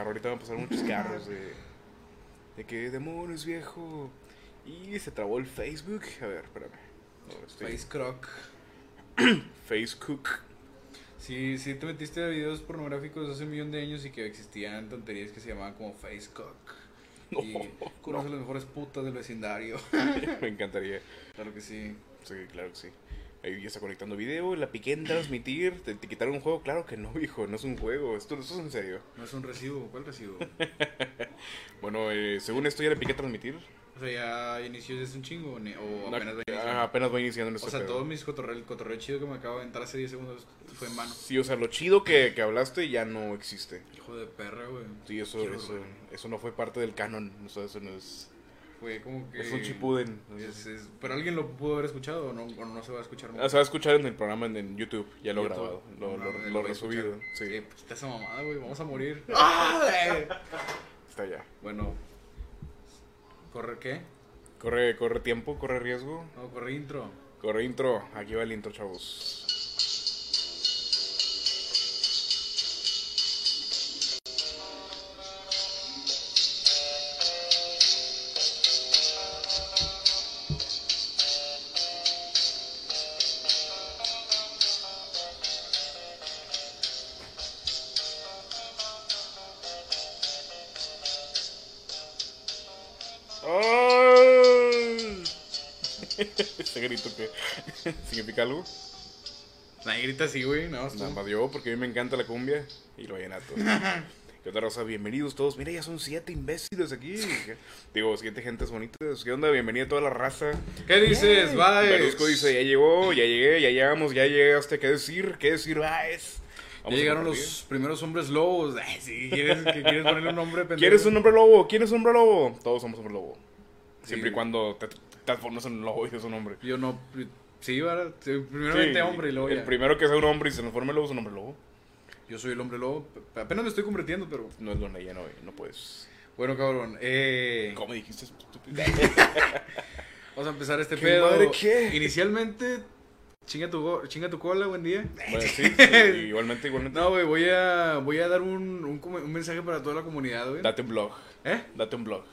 carro. Ahorita van a pasar muchos carros de, de que demonios, viejo. Y se trabó el Facebook. A ver, espérame. No, estoy- Face Croc. Facebook. Sí, sí te metiste a videos pornográficos hace un millón de años y que existían tonterías que se llamaban como Face Cock. No, y conoce a las mejores putas del vecindario. Me encantaría. claro que sí. Sí, claro que sí. Ahí ya está conectando video, la piqué en transmitir, te, te quitaron un juego, claro que no, hijo, no es un juego, esto, esto es en serio. No es un recibo, ¿cuál recibo? Bueno, eh, según esto ya le piqué transmitir, o sea, ya inició desde un chingo o apenas va ah, iniciando. apenas va iniciando en este O sea, pedo. todo mis cotorreo, el cotorreo chido que me acabo de entrar hace 10 segundos fue en vano. Sí, o sea, lo chido que, que hablaste ya no existe. Hijo de perra, güey. Sí, eso, eso, eso no fue parte del canon, o sea, eso no es... Fue como que... Es un chipuden. Es- es- pero alguien lo pudo haber escuchado o no, o no se va a escuchar Ah, se va a escuchar en el programa en, en YouTube, ya lo he grabado, lo, No, lo, lo resubido, sí, pues está esa mamada, güey. Vamos a morir. está ya. Bueno. ¿Corre qué? Corre, corre tiempo, corre riesgo, No, corre intro. corre intro, aquí va el intro, chavos. Ese grito que significa algo. Nadie grita así, güey. No, Nada más yo, porque a mí me encanta la cumbia y lo vallenato. ¿Qué onda, Rosa? Bienvenidos todos. Mira, ya son siete imbéciles aquí. Digo, siete gentes bonitas. ¿Qué onda? Bienvenida a toda la raza. ¿Qué dices? Bye. Berlusco dice, ya llegó, ya llegué, ya llegamos, ya llegaste. ¿Qué decir? ¿Qué decir? Baez. Ya llegaron los primeros hombres lobos. Ay, sí, ¿quieres, ¿quieres ponerle un nombre pendejo? ¿Quieres un hombre lobo? ¿Quién es un hombre lobo? Todos somos hombre lobo. Siempre y cuando te transformas en un lobo y es un hombre. Yo no. Sí, ¿verdad? Sí, vente hombre y luego El ya. primero que sea un hombre y se transforme en lobo es un hombre lobo. Yo soy el hombre lobo. Apenas me estoy convirtiendo, pero. No es lo ya no, no puedes. Bueno, cabrón. Eh, ¿Cómo dijiste? estúpido? vamos a empezar este ¿Qué pedo. madre qué? Inicialmente, chinga tu, chinga tu cola, buen día. Bueno, sí, sí, igualmente, igualmente. No, güey, voy a, voy a dar un, un, un mensaje para toda la comunidad, güey. Date un blog. ¿Eh? Date un blog.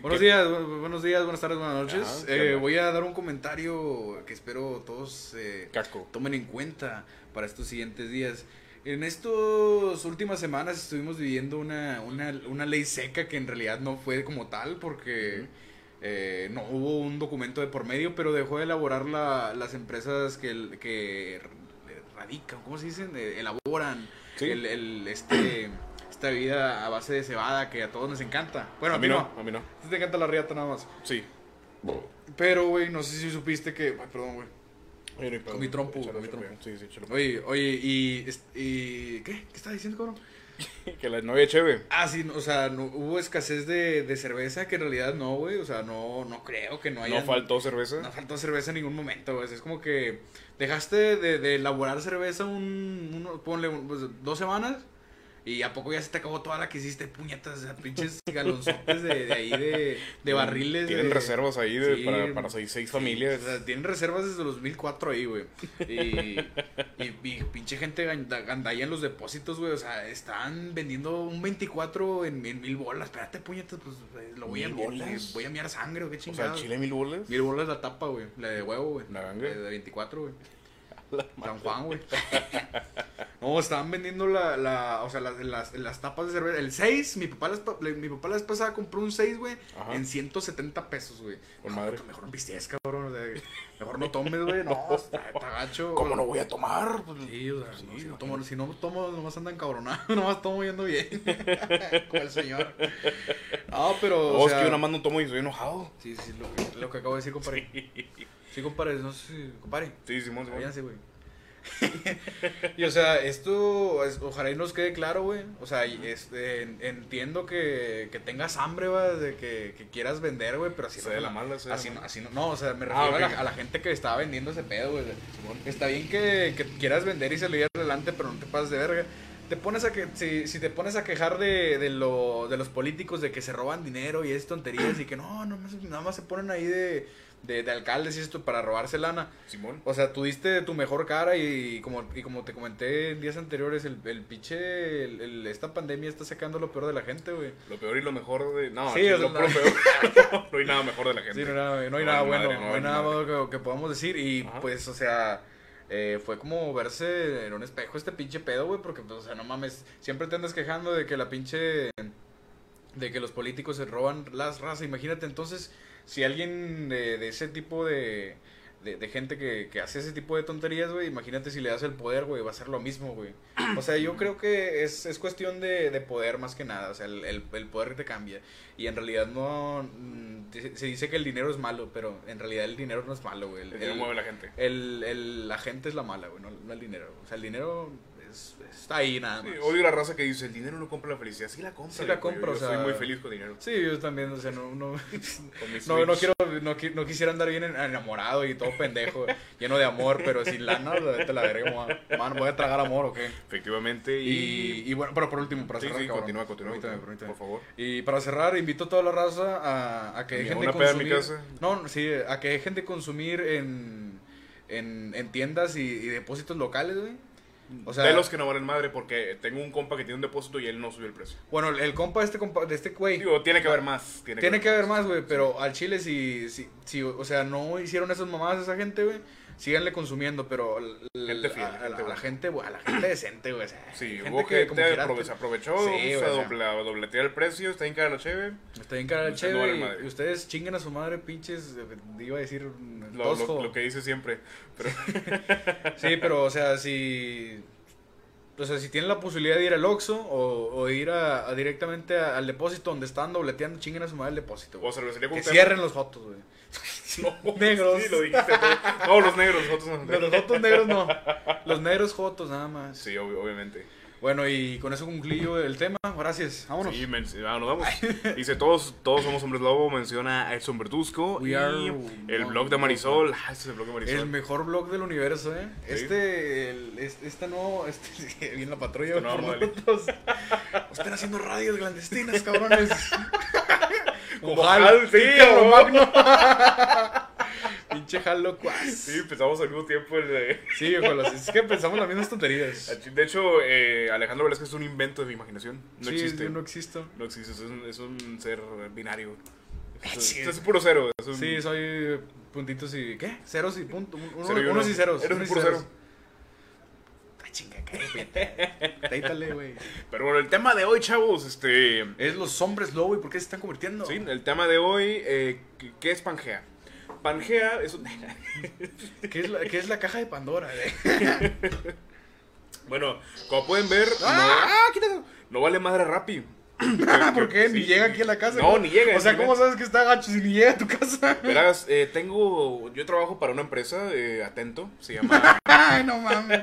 Buenos días, bu- buenos días, buenas tardes, buenas noches. Ajá, ¿qué Eh, voy a dar un comentario que espero todos eh, tomen en cuenta para estos siguientes días. En estas últimas semanas estuvimos viviendo una, una, una ley seca que en realidad no fue como tal porque eh, no hubo un documento de por medio, pero dejó de elaborar la, las empresas que, que radican, ¿cómo se dicen? Eh, elaboran Sí. el, el- este, esta bebida a base de cebada que a todos nos encanta. Bueno, a mí no, a mí no. a ti te encanta la riata nada más. Sí. Pero, güey, no sé si supiste que... Ay, perdón, güey. Con Con mi trompo, con mi trompo. Sí, sí, échalo. Oye, oye, y. ¿Qué? ¿Qué estás diciendo, cabrón? Que la novia chévere. Ah, sí, no, o sea, no, hubo escasez de, de cerveza que en realidad no, güey. O sea, no, no creo que no haya... No faltó cerveza. No faltó cerveza en ningún momento, güey. Es como que dejaste de, de elaborar cerveza un, uno- ponle, un- pues, dos semanas y a poco ya se te acabó toda la que hiciste, puñetas, o sea, pinches galonzotes de, de ahí, de, de barriles. Tienen de- reservas ahí de, Sí, para, para seis, seis sí, familias. o sea, tienen reservas desde los 2004 ahí, güey. Y, y, y pinche gente ganda- gandalla en los depósitos, güey. O sea, están vendiendo un 24 en, en mil bolas. Espérate, puñetas, pues eh, lo voy a ¿Mil miar, voy a miar sangre, o qué o sea, chingados. chile mil bolas. Mil bolas la tapa, güey. La de huevo, güey. La La de 24, güey. San Juan, güey. No, estaban vendiendo la, la, o sea, las, las, las tapas de cerveza. El 6, mi papá, le- mi papá la vez pasada compró un 6, güey, en 170 pesos, güey. Con madre. puto, Mejor no pistees, cabrón. o sea, mejor no tomes, güey. No, está, está gacho. ¿Cómo no voy a tomar? Sí, o sea, Sí, no, si, no tomo, si no tomo, nomás andan cabronados, nomás tomo yendo bien. Con el señor. No, pero. O es sea, que yo nada más no tomo y estoy enojado. Sí, sí, lo que, lo que acabo de decir, compadre. Sí, compadre, no sé si. Compadre. Sí, Simón, Simón. Váyanse, güey. y o sea, esto, es- ojalá y nos quede claro, güey. O sea, este, en- entiendo que, que tengas hambre, güey, de que, que quieras vender, güey, pero así Se de la mala, se la así, no, mala. así no, no, o sea, me Ah, refiero a, la, a la gente que estaba vendiendo ese pedo, güey. Está bien que, que quieras vender y salir adelante, pero no te pases de verga. te pones a que si, si te pones a quejar de, de, lo, de los políticos de que se roban dinero y es tonterías y que no, no más- nada más se ponen ahí de, de, de alcaldes y esto para robarse lana. Simón. O sea, tú diste tu mejor cara y, como, y como te comenté en días anteriores, el, el pinche, el- el- esta pandemia está sacando lo peor de la gente, güey. Lo peor y lo mejor de. No, Sí, sea, lo no. peor. no hay nada mejor de la gente. Sí, no hay nada, no hay No nada bueno, madre, no no, hay nada bueno que, que podamos decir. Y Ajá. pues, o sea, eh, fue como verse en un espejo este pinche pedo, güey, porque, pues, o sea, no mames, siempre te andas quejando de que la pinche. de que los políticos se roban las razas. Imagínate entonces, si alguien de, de ese tipo de. De, de gente que, que hace ese tipo de tonterías, güey, imagínate si le das el poder, güey, va a ser lo mismo, güey. O sea, yo creo que es, es cuestión de, de poder más que nada, o sea, el, el, el poder te cambia. Y en realidad no. mm, Se dice que el dinero es malo, pero en realidad el dinero no es malo, güey. El, El dinero mueve la gente. el- el- la gente es la mala, güey, no, no el dinero. O sea, el dinero es- está ahí nada Sí, más. odio la raza que dice: el dinero no compra la felicidad. Sí la compra. Sí la compra, yo o sea- soy muy feliz con dinero. Sí, yo también, o sea, no, no, no, no quiero, no, no quisiera andar bien en- enamorado y todo pendejo, lleno de amor, pero sin lana, a la verga, man, man, voy a tragar amor o qué. Efectivamente. Y, Y. y bueno, pero por último, para sí, cerrar, sí, cabrón, continúa, continúa. Por favor. Y para cerrar, invito a toda la raza a, a que ¿Ni dejen de en mi consumir. casa? No, sí, a que dejen de consumir en, en, en tiendas y, y depósitos locales, güey. O sea, de los que no valen madre, porque tengo un compa que tiene un depósito y él no subió el precio. bueno, el compa de este compa, de este güey. Digo, tiene que haber más. Tiene, Tiene que haber más, güey, pero al chile si, si, si, o sea, no hicieron esas mamadas esa gente, güey, síganle consumiendo, pero Gente fiel, a, gente a la gente, a la gente decente, güey, o sea, Sí, gente hubo gente que quiera, aprove- se aprovechó, Sí, se o sea. doble, dobletea el precio, está en cara la cheve. Está bien cara no cheve y- ustedes chinguen a su madre, pinches, eh, iba a decir, mm, Lo, tosco. lo, lo que dice siempre. Pero Sí, pero, o sea, si... O sea, si tienen la posibilidad de ir al Oxxo o, o ir a, a directamente a- al depósito donde están dobleteando, chinguen a su madre el depósito. güey. o cervecería Que cierren los jotos, güey. No, Negros. Sí, lo dijiste tú. No, los negros, nosotros no. Pero los jotos negros no. Los negros jotos, nada más. Sí, ob- obviamente. Bueno, y con eso concluyo el tema. Gracias. Vámonos. Sí, ah, nos vamos. Dice, todos, todos somos hombres lobo, menciona a Edson Bertusco. We y el blog de Marisol. Ah, este es el blog de Marisol. El mejor blog del universo, ¿eh? Sí. Este, el, este, no, este, viene la patrulla Este no. Están haciendo radios clandestinas, cabrones. Hal, sí, cabrón. Magno. Pinche Hal locuaz. Sí, empezamos al mismo tiempo. el de- Sí, ojalá. Es que pensamos las mismas tonterías. De hecho, eh, Alejandro Velázquez es un invento de mi imaginación. No sí, existe. yo no existo. No existe, es un, es un ser binario. Es, Sí. es puro cero. Es un, Sí, soy puntitos y. ¿Qué? Ceros y puntos. Cero y uno. unos y ceros. Eres unos un y puro ceros. cero. Güey. Pero bueno, el tema de hoy, chavos, este... Es los hombres lobo y por qué se están convirtiendo. Sí, el tema de hoy, eh, ¿qué- ¿qué es Pangea? Pangea es un... ¿Qué es, la, qué es la caja de Pandora, güey? bueno, como pueden ver, ¡Ah! no, no vale madre Rappi. ¿Por qué? Ni Sí. llega aquí a la casa. No, ni llega. O sea, ¿cómo sabes que está gacho si ni llega a tu casa? Verás, eh, tengo... Yo trabajo para una empresa, eh, Atento, se llama... Ay, no mames.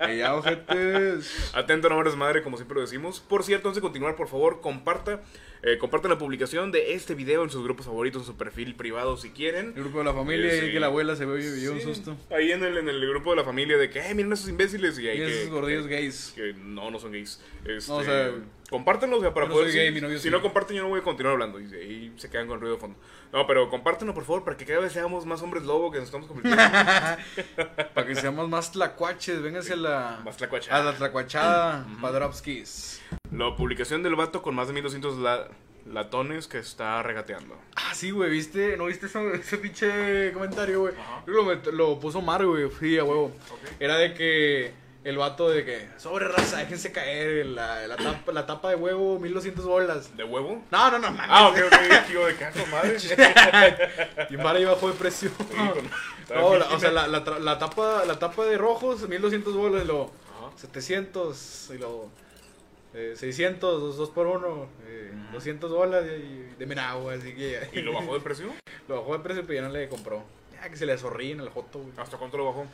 Ey, ya, ojetes. Atento, no eres madre, como siempre lo decimos. Por cierto, antes de continuar, por favor, comparta, eh, compartan la publicación de este video en sus grupos favoritos, en su perfil privado, si quieren. El grupo de la familia Sí, y sí. que la abuela se ve y dio un Sí, susto. Ahí en el, en el grupo de la familia de que, eh, miren esos imbéciles. Y ahí Y que, esos gordillos que- gays. que no, no son gays. Este, No, o sea, compártanlo, o sea, para poder. gay, si no comparten, yo no voy a continuar hablando. Y ahí se quedan con ruido de fondo. No, pero compártanlo, por favor, para que cada vez seamos más hombres lobo que nos estamos convirtiendo. Para que seamos más tlacuaches, vénganse a la, más tlacuachada. a la tlacuachada, Padrovskis. La publicación del vato con más de 1200 la- latones que está regateando. Ah, sí, güey, ¿viste? ¿No viste ese, ese pinche comentario, güey? Que Lo, lo puso Mar, güey, sí, a huevo. Era de que el vato de que, sobre raza, déjense caer, la, la, tapa, la tapa de huevo, 1200 bolas. ¿De huevo? No, no, no, mames. Ah, ok, ok. Digo, de cajo, madre. Y ahí bajó de precio. No, la- o sea, la, la, la tapa, la tapa de rojos, 1200 bolas, y luego Ajá. 700, y luego eh, 600, dos, dos por uno, eh, 200 bolas, y, y de Menagua, así que ¿Y lo bajó de precio? Lo bajó de precio, pero ya no le compró. Ya que se le zorrín el joto, güey. ¿Hasta cuánto lo bajó?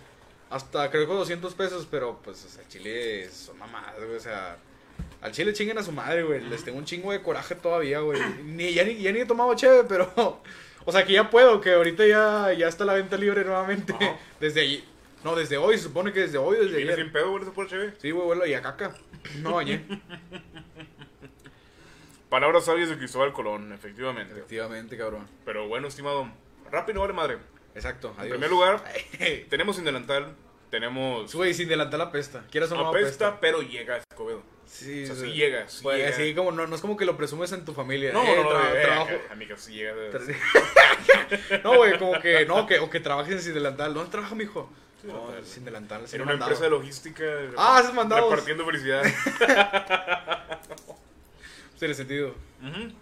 Hasta creo que 200 pesos, pero pues, o sea, Chile son mamadas, güey. O sea, al Chile chinguen a su madre, güey. Les tengo un chingo de coraje todavía, güey. Ni, ya, ni, ya ni he tomado cheve, pero. O sea, que ya puedo, que ahorita ya, ya está la venta libre nuevamente. Ajá. Desde allí. No, desde hoy, se supone que desde hoy, desde ¿Vienes ayer. sin pedo, güey, por chévere? Sí, güey, huele y a caca. No bañé. Palabras sabias de Cristóbal Colón, efectivamente. Efectivamente, cabrón. Pero bueno, estimado, rápido, vale madre. Exacto, En primer lugar, tenemos sin delantal, tenemos Güey, sin delantal apesta. ¿Quieres o no apesta, pero llega a Escobedo. Sí, O sea, sí. sí llega, sí Pues, llega. así como, no, no es como que lo presumes en tu familia. No, Eh, no, no, tra- eh, trabajo. eh, amiga, sí llega. no, güey, como que, no, que, o que trabajes sin delantal. ¿Dónde trabaja, mijo? Sin No, delantal. sin delantal. sin En una mandado. empresa de logística. Ah, haces mandados. Repartiendo felicidad. Tiene sentido. Ujú.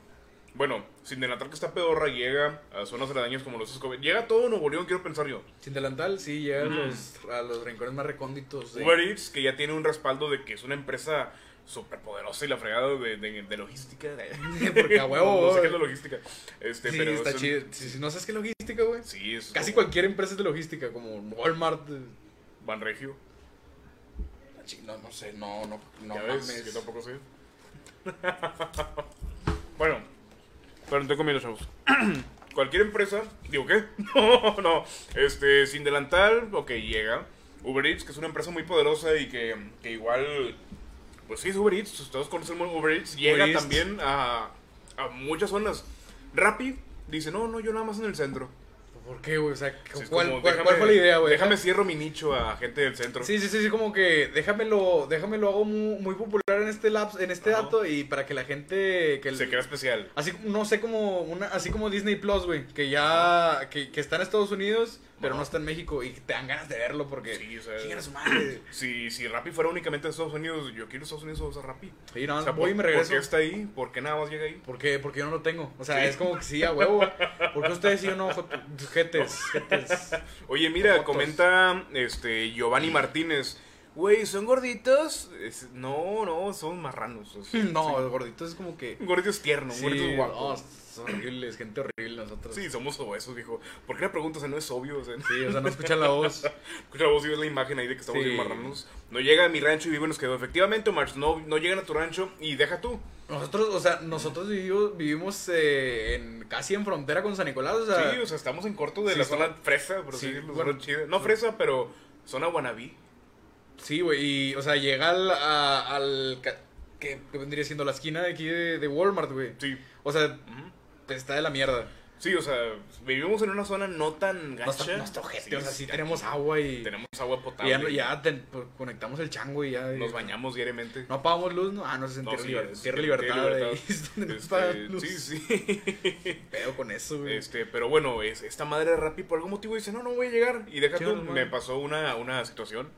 Bueno, sin delantal que está pedorra, llega a zonas aledañas como los Escobedo. Llega a todo Nuevo León, quiero pensar yo. Sin delantal, sí, llega Mm. a, los, a los rincones más recónditos. de- Uber Eats, que ya tiene un respaldo de que es una empresa súper poderosa y la fregada de, de, de logística. Porque a huevo, No, sé qué es la logística. Este, Sí, pero está es un- chido. Si, si no sabes qué es logística, güey. Sí, es Casi como cualquier empresa es de logística, como Walmart. eh, Banregio. No, no sé, no, no, no ya ves, yo tampoco sé. bueno, pero no tengo miedo, chavos. Cualquier empresa, digo, ¿qué? No, no. Este, sin delantal, ok, llega. Uber Eats, que es una empresa muy poderosa y que, que igual, pues sí, es Uber Eats, todos conocen Uber Eats, llega también a, a muchas zonas. Rappi dice, no, no, yo nada más en el centro. ¿Por qué, güey? O sea, Sí, ¿cuál, como, cuál- déjame- cuál fue la idea, güey? Déjame cierro mi nicho a gente del centro. Sí, sí, sí, sí, como que déjamelo, déjamelo hago muy, muy popular en este laps, en este Ajá. dato y para que la gente que el- Se crea especial. así no sé como una así como Disney Plus, güey, que ya que, que está en Estados Unidos, pero no está en México y te dan ganas de verlo porque Sí, o sea, su madre. Si, si Rappi fuera únicamente de Estados Unidos, yo quiero Estados Unidos o usar Rappi. Sí, no, O sea, voy y ¿por, me ¿por regreso. qué está ahí? ¿Por qué nada más llega ahí? ¿Por qué? Porque yo no lo tengo. O sea, Sí. es como que sí, a huevo. ¿Por qué ustedes sí o no? Jetes, jetes. Oye, mira, comenta este Giovanni Martínez. Güey, ¿son gorditos? Es- no, no, son marranos. o sea, No, sí. el gordito es como que. Un gordito es tierno, un Sí, gordito es no, guapo. son horribles, gente horrible nosotros. Sí, somos obesos, dijo. ¿Por qué la pregunta? O sea, no es obvio. O sea, Sí, o sea, no escuchan la voz. escucha la voz y ves la imagen ahí de que estamos Sí. bien marranos. No llega a mi rancho y vive nos quedó. Efectivamente, Omar, no, no llegan a tu rancho y deja tú. Nosotros, o sea, nosotros vivimos, vivimos eh, en, casi en frontera con San Nicolás, o sea. sí, o sea, estamos en corto de la zona fresa, por decirlo, bueno, zona chida. No fresa, pero zona wannabe. Sí, güey, y, o sea, llega al, a- al que, que vendría siendo la esquina de aquí de, de Walmart, güey. Sí. O sea, está de la mierda. Sí, o sea, vivimos en una zona no tan No gacha. está, no está ojete, Sí, o sea, sí tenemos agua y, Tenemos agua y potable. ya, no- ya conectamos el chango y ya. Nos bañamos diariamente. No apagamos luz, no, ah, no, es en No, Tierra, sí, Liber- es- Tierra Tierra Libertad, Libertad. es donde no Este, luz. sí, sí. Pedo con eso, güey. Este, pero bueno, es, esta madre de Rappi por algún motivo dice, no, no voy a llegar. Y no, no. me pasó una, una situación.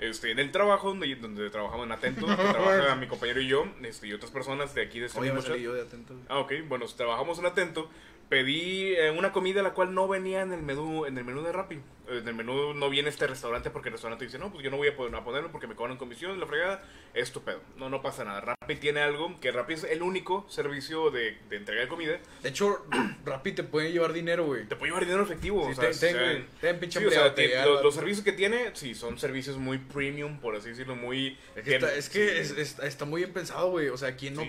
Este, en el trabajo donde, donde trabajamos en Atento, que trabaja mi compañero y yo, este, y otras personas de aquí de este mismo yo de atento. Ah, ok. Bueno, trabajamos en Atento. Pedí eh, una comida la cual no venía en el menú en el menú de Rappi. En el menú no viene este restaurante porque el restaurante dice, no, pues yo no voy a, poder, a ponerlo porque me cobran comisión, la fregada. Es tu pedo. No, no pasa nada. Rappi tiene algo, que Rappi es el único servicio de, de entrega de comida. De hecho, Rappi te puede llevar dinero, güey. Te puede llevar dinero efectivo. Sí, o ten, sea, pinche sí, o sea, te los, servicios que tiene, sí, son servicios muy premium, por así decirlo, muy... Es que, está, es que sí, es- es- está muy bien pensado, güey. O sea, ¿quién no,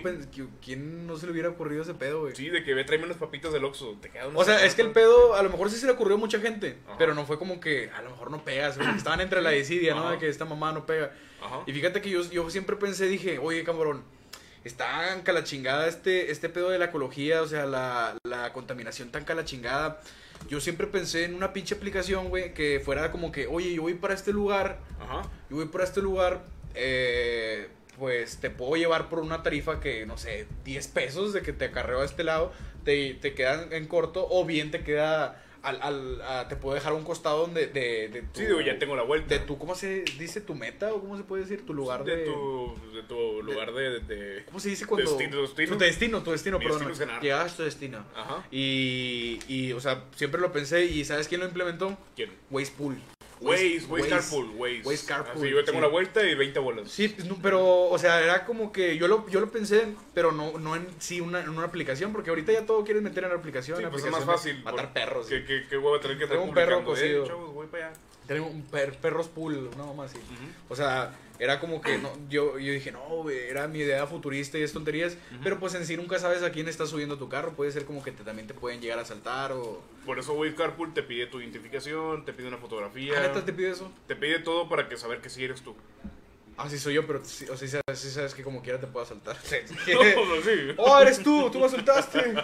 ¿quién no se le hubiera ocurrido ese pedo, güey? Sí, de que ve, tráeme unas papitas del Oxxo. Te queda unas O sea, es que el pedo, a lo mejor sí se le ocurrió a mucha gente, Ajá. pero no fue como que a lo mejor no pegas. Estaban entre la desidia, ¿no? De que esta mamá no pega. Ajá. Y fíjate que yo, yo siempre pensé, dije, oye, cabrón, está cala chingada este, este pedo de la ecología, o sea, la, la contaminación tan cala chingada. Yo siempre pensé en una pinche aplicación, güey, que fuera como que, oye, yo voy para este lugar, Ajá. yo voy para este lugar, eh, pues te puedo llevar por una tarifa que, no sé, 10 pesos de que te acarreo a este lado, te, te quedan en corto, o bien te queda, al, al, a- te puedo dejar a un costado donde, de, de tu, Sí, digo, ya tengo la vuelta. de tu, ¿cómo se dice? ¿Tu meta? ¿O cómo se puede decir? Tu lugar de... de tu, de tu lugar de, de- ¿Cómo se dice cuando...? Destino, destino. Tu destino, tu destino, Mi perdón. destino. Llegas a tu destino. Ajá. Y, y, o sea, siempre lo pensé y ¿sabes quién lo implementó? ¿Quién? Waze Pool. Waze, Waze. Carpool, Waze. Waze Carpool, Así yo tengo sí. la vuelta y 20 bolas. Sí, pues, no, pero, o sea, era como que yo lo, yo lo pensé, pero no, no en sí una, en una aplicación, porque ahorita ya todo quieres meter en la aplicación. Sí, en pues es aplicación más de fácil. Matar por- perros. ¿Qué, qué, qué hueva tener que estar un perro eh, cocido. chavos, voy para allá. Tenemos un per- perros pool, una mamá así. O sea, era como que no, yo, yo dije, no, era mi idea futurista y es tonterías. Pero pues en sí nunca sabes a quién está subiendo tu carro. Puede ser como que te, también te pueden llegar a saltar o. Por eso Wave Carpool te pide tu identificación, te pide una fotografía. ¿Ah, te pide eso? Te pide todo para que saber que sí eres tú. Ah, sí soy yo, pero sí, o sea, sí sabes, sí que como quiera te puedo saltar. No, sí. oh, eres tú, tú me saltaste.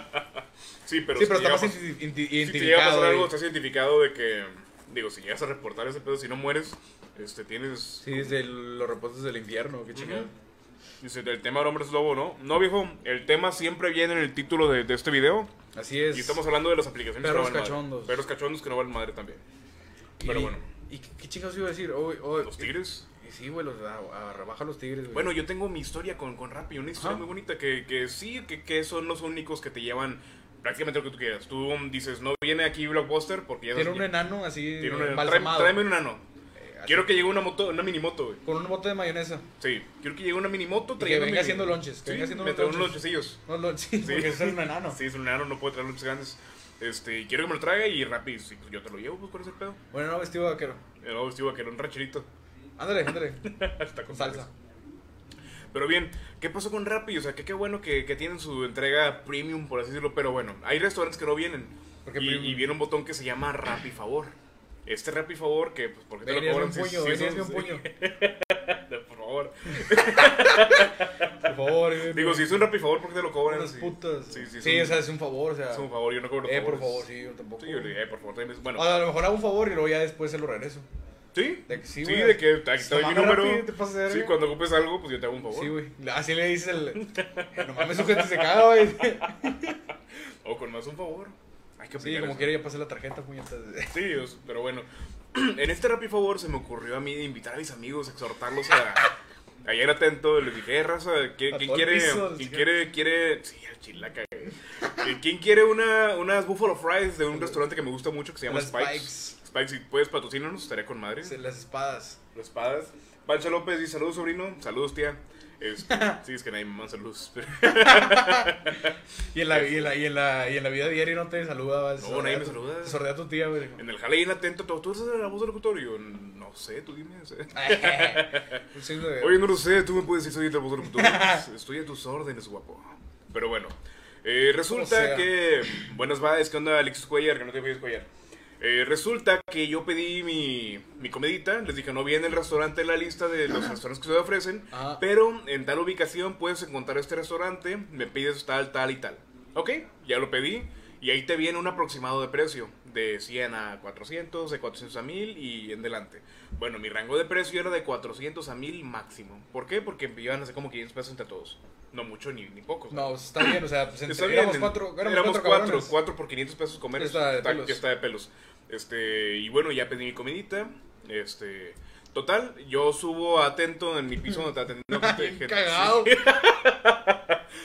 Sí, pero, sí, si pero está llega más a pas- identi- identi- si te llega a pasar identificado. algo, estás identificado de que, digo, si llegas a reportar ese pedo, si no mueres, este, tienes... Sí, desde el- los reportes del infierno, qué chingada. Dice, el tema del hombre es lobo, ¿no? No, viejo, el tema siempre viene en el título de, de este video. Así es. Y estamos hablando de las aplicaciones Perros que no cachondos. madre. Perros cachondos que no valen madre también. Y- Pero bueno, ¿Y qué, qué chingados iba a decir? Hoy, hoy, los tigres. y- Sí, güey, los, a, a- rebaja los tigres, güey. Bueno, yo tengo mi historia con, con Rappi, una historia muy bonita que, que sí, que, que son los únicos que te llevan prácticamente lo que tú quieras. Tú dices, no viene aquí Blockbuster porque ya... Tiene un enano así, tiene un enano. Tráeme- Tráeme un enano. Eh, Quiero que llegue una moto, una minimoto, güey. Con un bote de mayonesa. Sí, quiero que llegue una minimoto Y que venga haciendo lonches, que Sí, venga haciendo me unos trae unos lonches. lonchecillos. No, no, sí, porque es un enano. Sí, es un enano, no puede traer lonches grandes. Este, quiero que me lo traiga y Rappi, sí, pues yo te lo llevo, pues, ¿cuál es el pedo? Bueno, no, vestido vaquero. El nuevo vestido que era un rancherito. Ándale, ándale. Está Con salsa. Pero bien, ¿qué pasó con Rappi? O sea, que qué bueno que, que tienen su entrega premium, por así decirlo. Pero bueno, hay restaurantes que no vienen. ¿Por Y, y viene un botón que se llama Rappi Favor. Este Rappi Favor, que pues, ¿por qué te lo cobran? un Sí, puño, sí, venías son- un puño. Por favor. Por favor, Digo, si es un Rappi Favor, ¿por qué te lo cobran? unas Sí. putas. Sí, sí, Sí, son- o sea, es un favor, o sea. Es un favor, yo no cobro Eh, por favores. favor, sí, yo tampoco. Sí, yo eh, por favor, tienes- Bueno, A lo mejor hago un favor y luego ya después se lo regreso. ¿Sí? De que sí, sí, güey. de que aquí te doy mi número. Rappi, te pasas de Sí, cuando ocupes algo, pues yo te hago un favor. Sí, güey. Así le dices el. No mames, su gente se caga, güey. O con más un favor. Hay que Sí, aplicar como eso. quiera ya pasé la tarjeta, puñetas. Sí, os- pero bueno. En este Rappi Favor se me ocurrió a mí de invitar a mis amigos, exhortarlos a, a ir atento. Les dije, eh, raza, ¿quién, A quién todo el quiere? piso, ¿Quién sí. quiere? quiere sí, al chile la cagué. ¿Qui- ¿Quién quiere una, unas Buffalo Fries de un restaurante que me gusta mucho que se llama Las Spikes? Spikes, si puedes patrocinarnos, estaría con madre. Las espadas. Las espadas. Pancha López dice saludos, sobrino. Saludos, tía. Este, sí, es que nadie me manda saludos. pero- Y en la, y en la, y en la, y en la vida diaria no te saludabas. No, nadie me saluda. Te sordea tu tía, güey. En el jale bien atento, todo. ¿Tú eres la voz del locutor? Y yo, no sé, tú dime. de- Oye, no lo sé, tú me puedes decir, soy el voz del locutor. Estoy a tus órdenes, guapo. Pero bueno, eh, resulta que. Buenas vibes, ¿qué onda, Alexis Cuellar? Que no te pides Cuellar. Eh, resulta que yo pedí mi, mi comidita, les dije, no viene el restaurante en la lista de los restaurantes que se ofrecen, Ajá. pero en tal ubicación puedes encontrar este restaurante, me pides tal, tal y tal. Ok, ya lo pedí y ahí te viene un aproximado de precio, de 100 a 400, de 400 a 1000 y en delante. Bueno, mi rango de precio era de 400 a 1000 máximo. ¿Por qué? Porque iban a hacer como 500 pesos entre todos. No mucho ni, ni poco. No, pues, está bien, o sea, pues entre, Está bien, éramos cuatro, éramos éramos cuatro, cuatro, cuatro por 500 pesos comer. Está de está, pelos. está de pelos. Este, y bueno, ya pedí mi comidita. Este, total, yo subo atento en mi piso donde atendiendo gente, Bien gente- cagado. sí.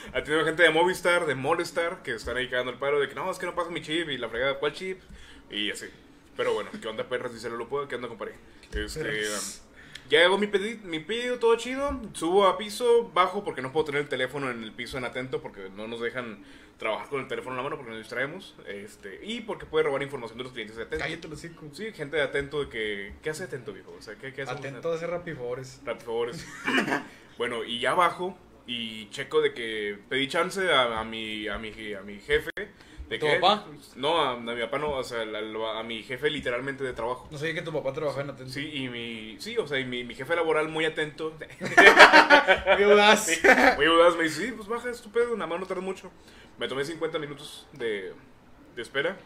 Atendiendo gente de Movistar, de Molestar, que están ahí cagando el paro de que no, es que no pasa mi chip y la fregada, ¿cuál chip? Y así. Pero bueno, ¿qué onda perras? Dice lo puedo, ¿qué onda compadre? Este, ya hago mi pedido, mi pedido, todo chido. Subo a piso, bajo porque no puedo tener el teléfono en el piso en atento porque no nos dejan trabajar con el teléfono en la mano porque nos distraemos. Este, y porque puede robar información de los clientes de atento. Cállate los hocico. Sí, gente de atento de que. ¿Qué hace atento, viejo? O sea, ¿qué, qué hace Atento a hacer rapifores. por favores. bueno, y ya bajo y checo de que pedí chance a, a mi, a, mi, a mi jefe. ¿De ¿Tu que- papá? No, a, a mi papá no, o sea, a mi jefe literalmente de trabajo. No sabía que tu papá trabajaba en atento. Sí, y mi, sí, o sea, y mi, mi jefe laboral muy atento. Muy audaz. Sí, muy audaz, me dice, sí, pues baja, estupendo, nada más no tarda mucho. Me tomé 50 minutos de, de espera,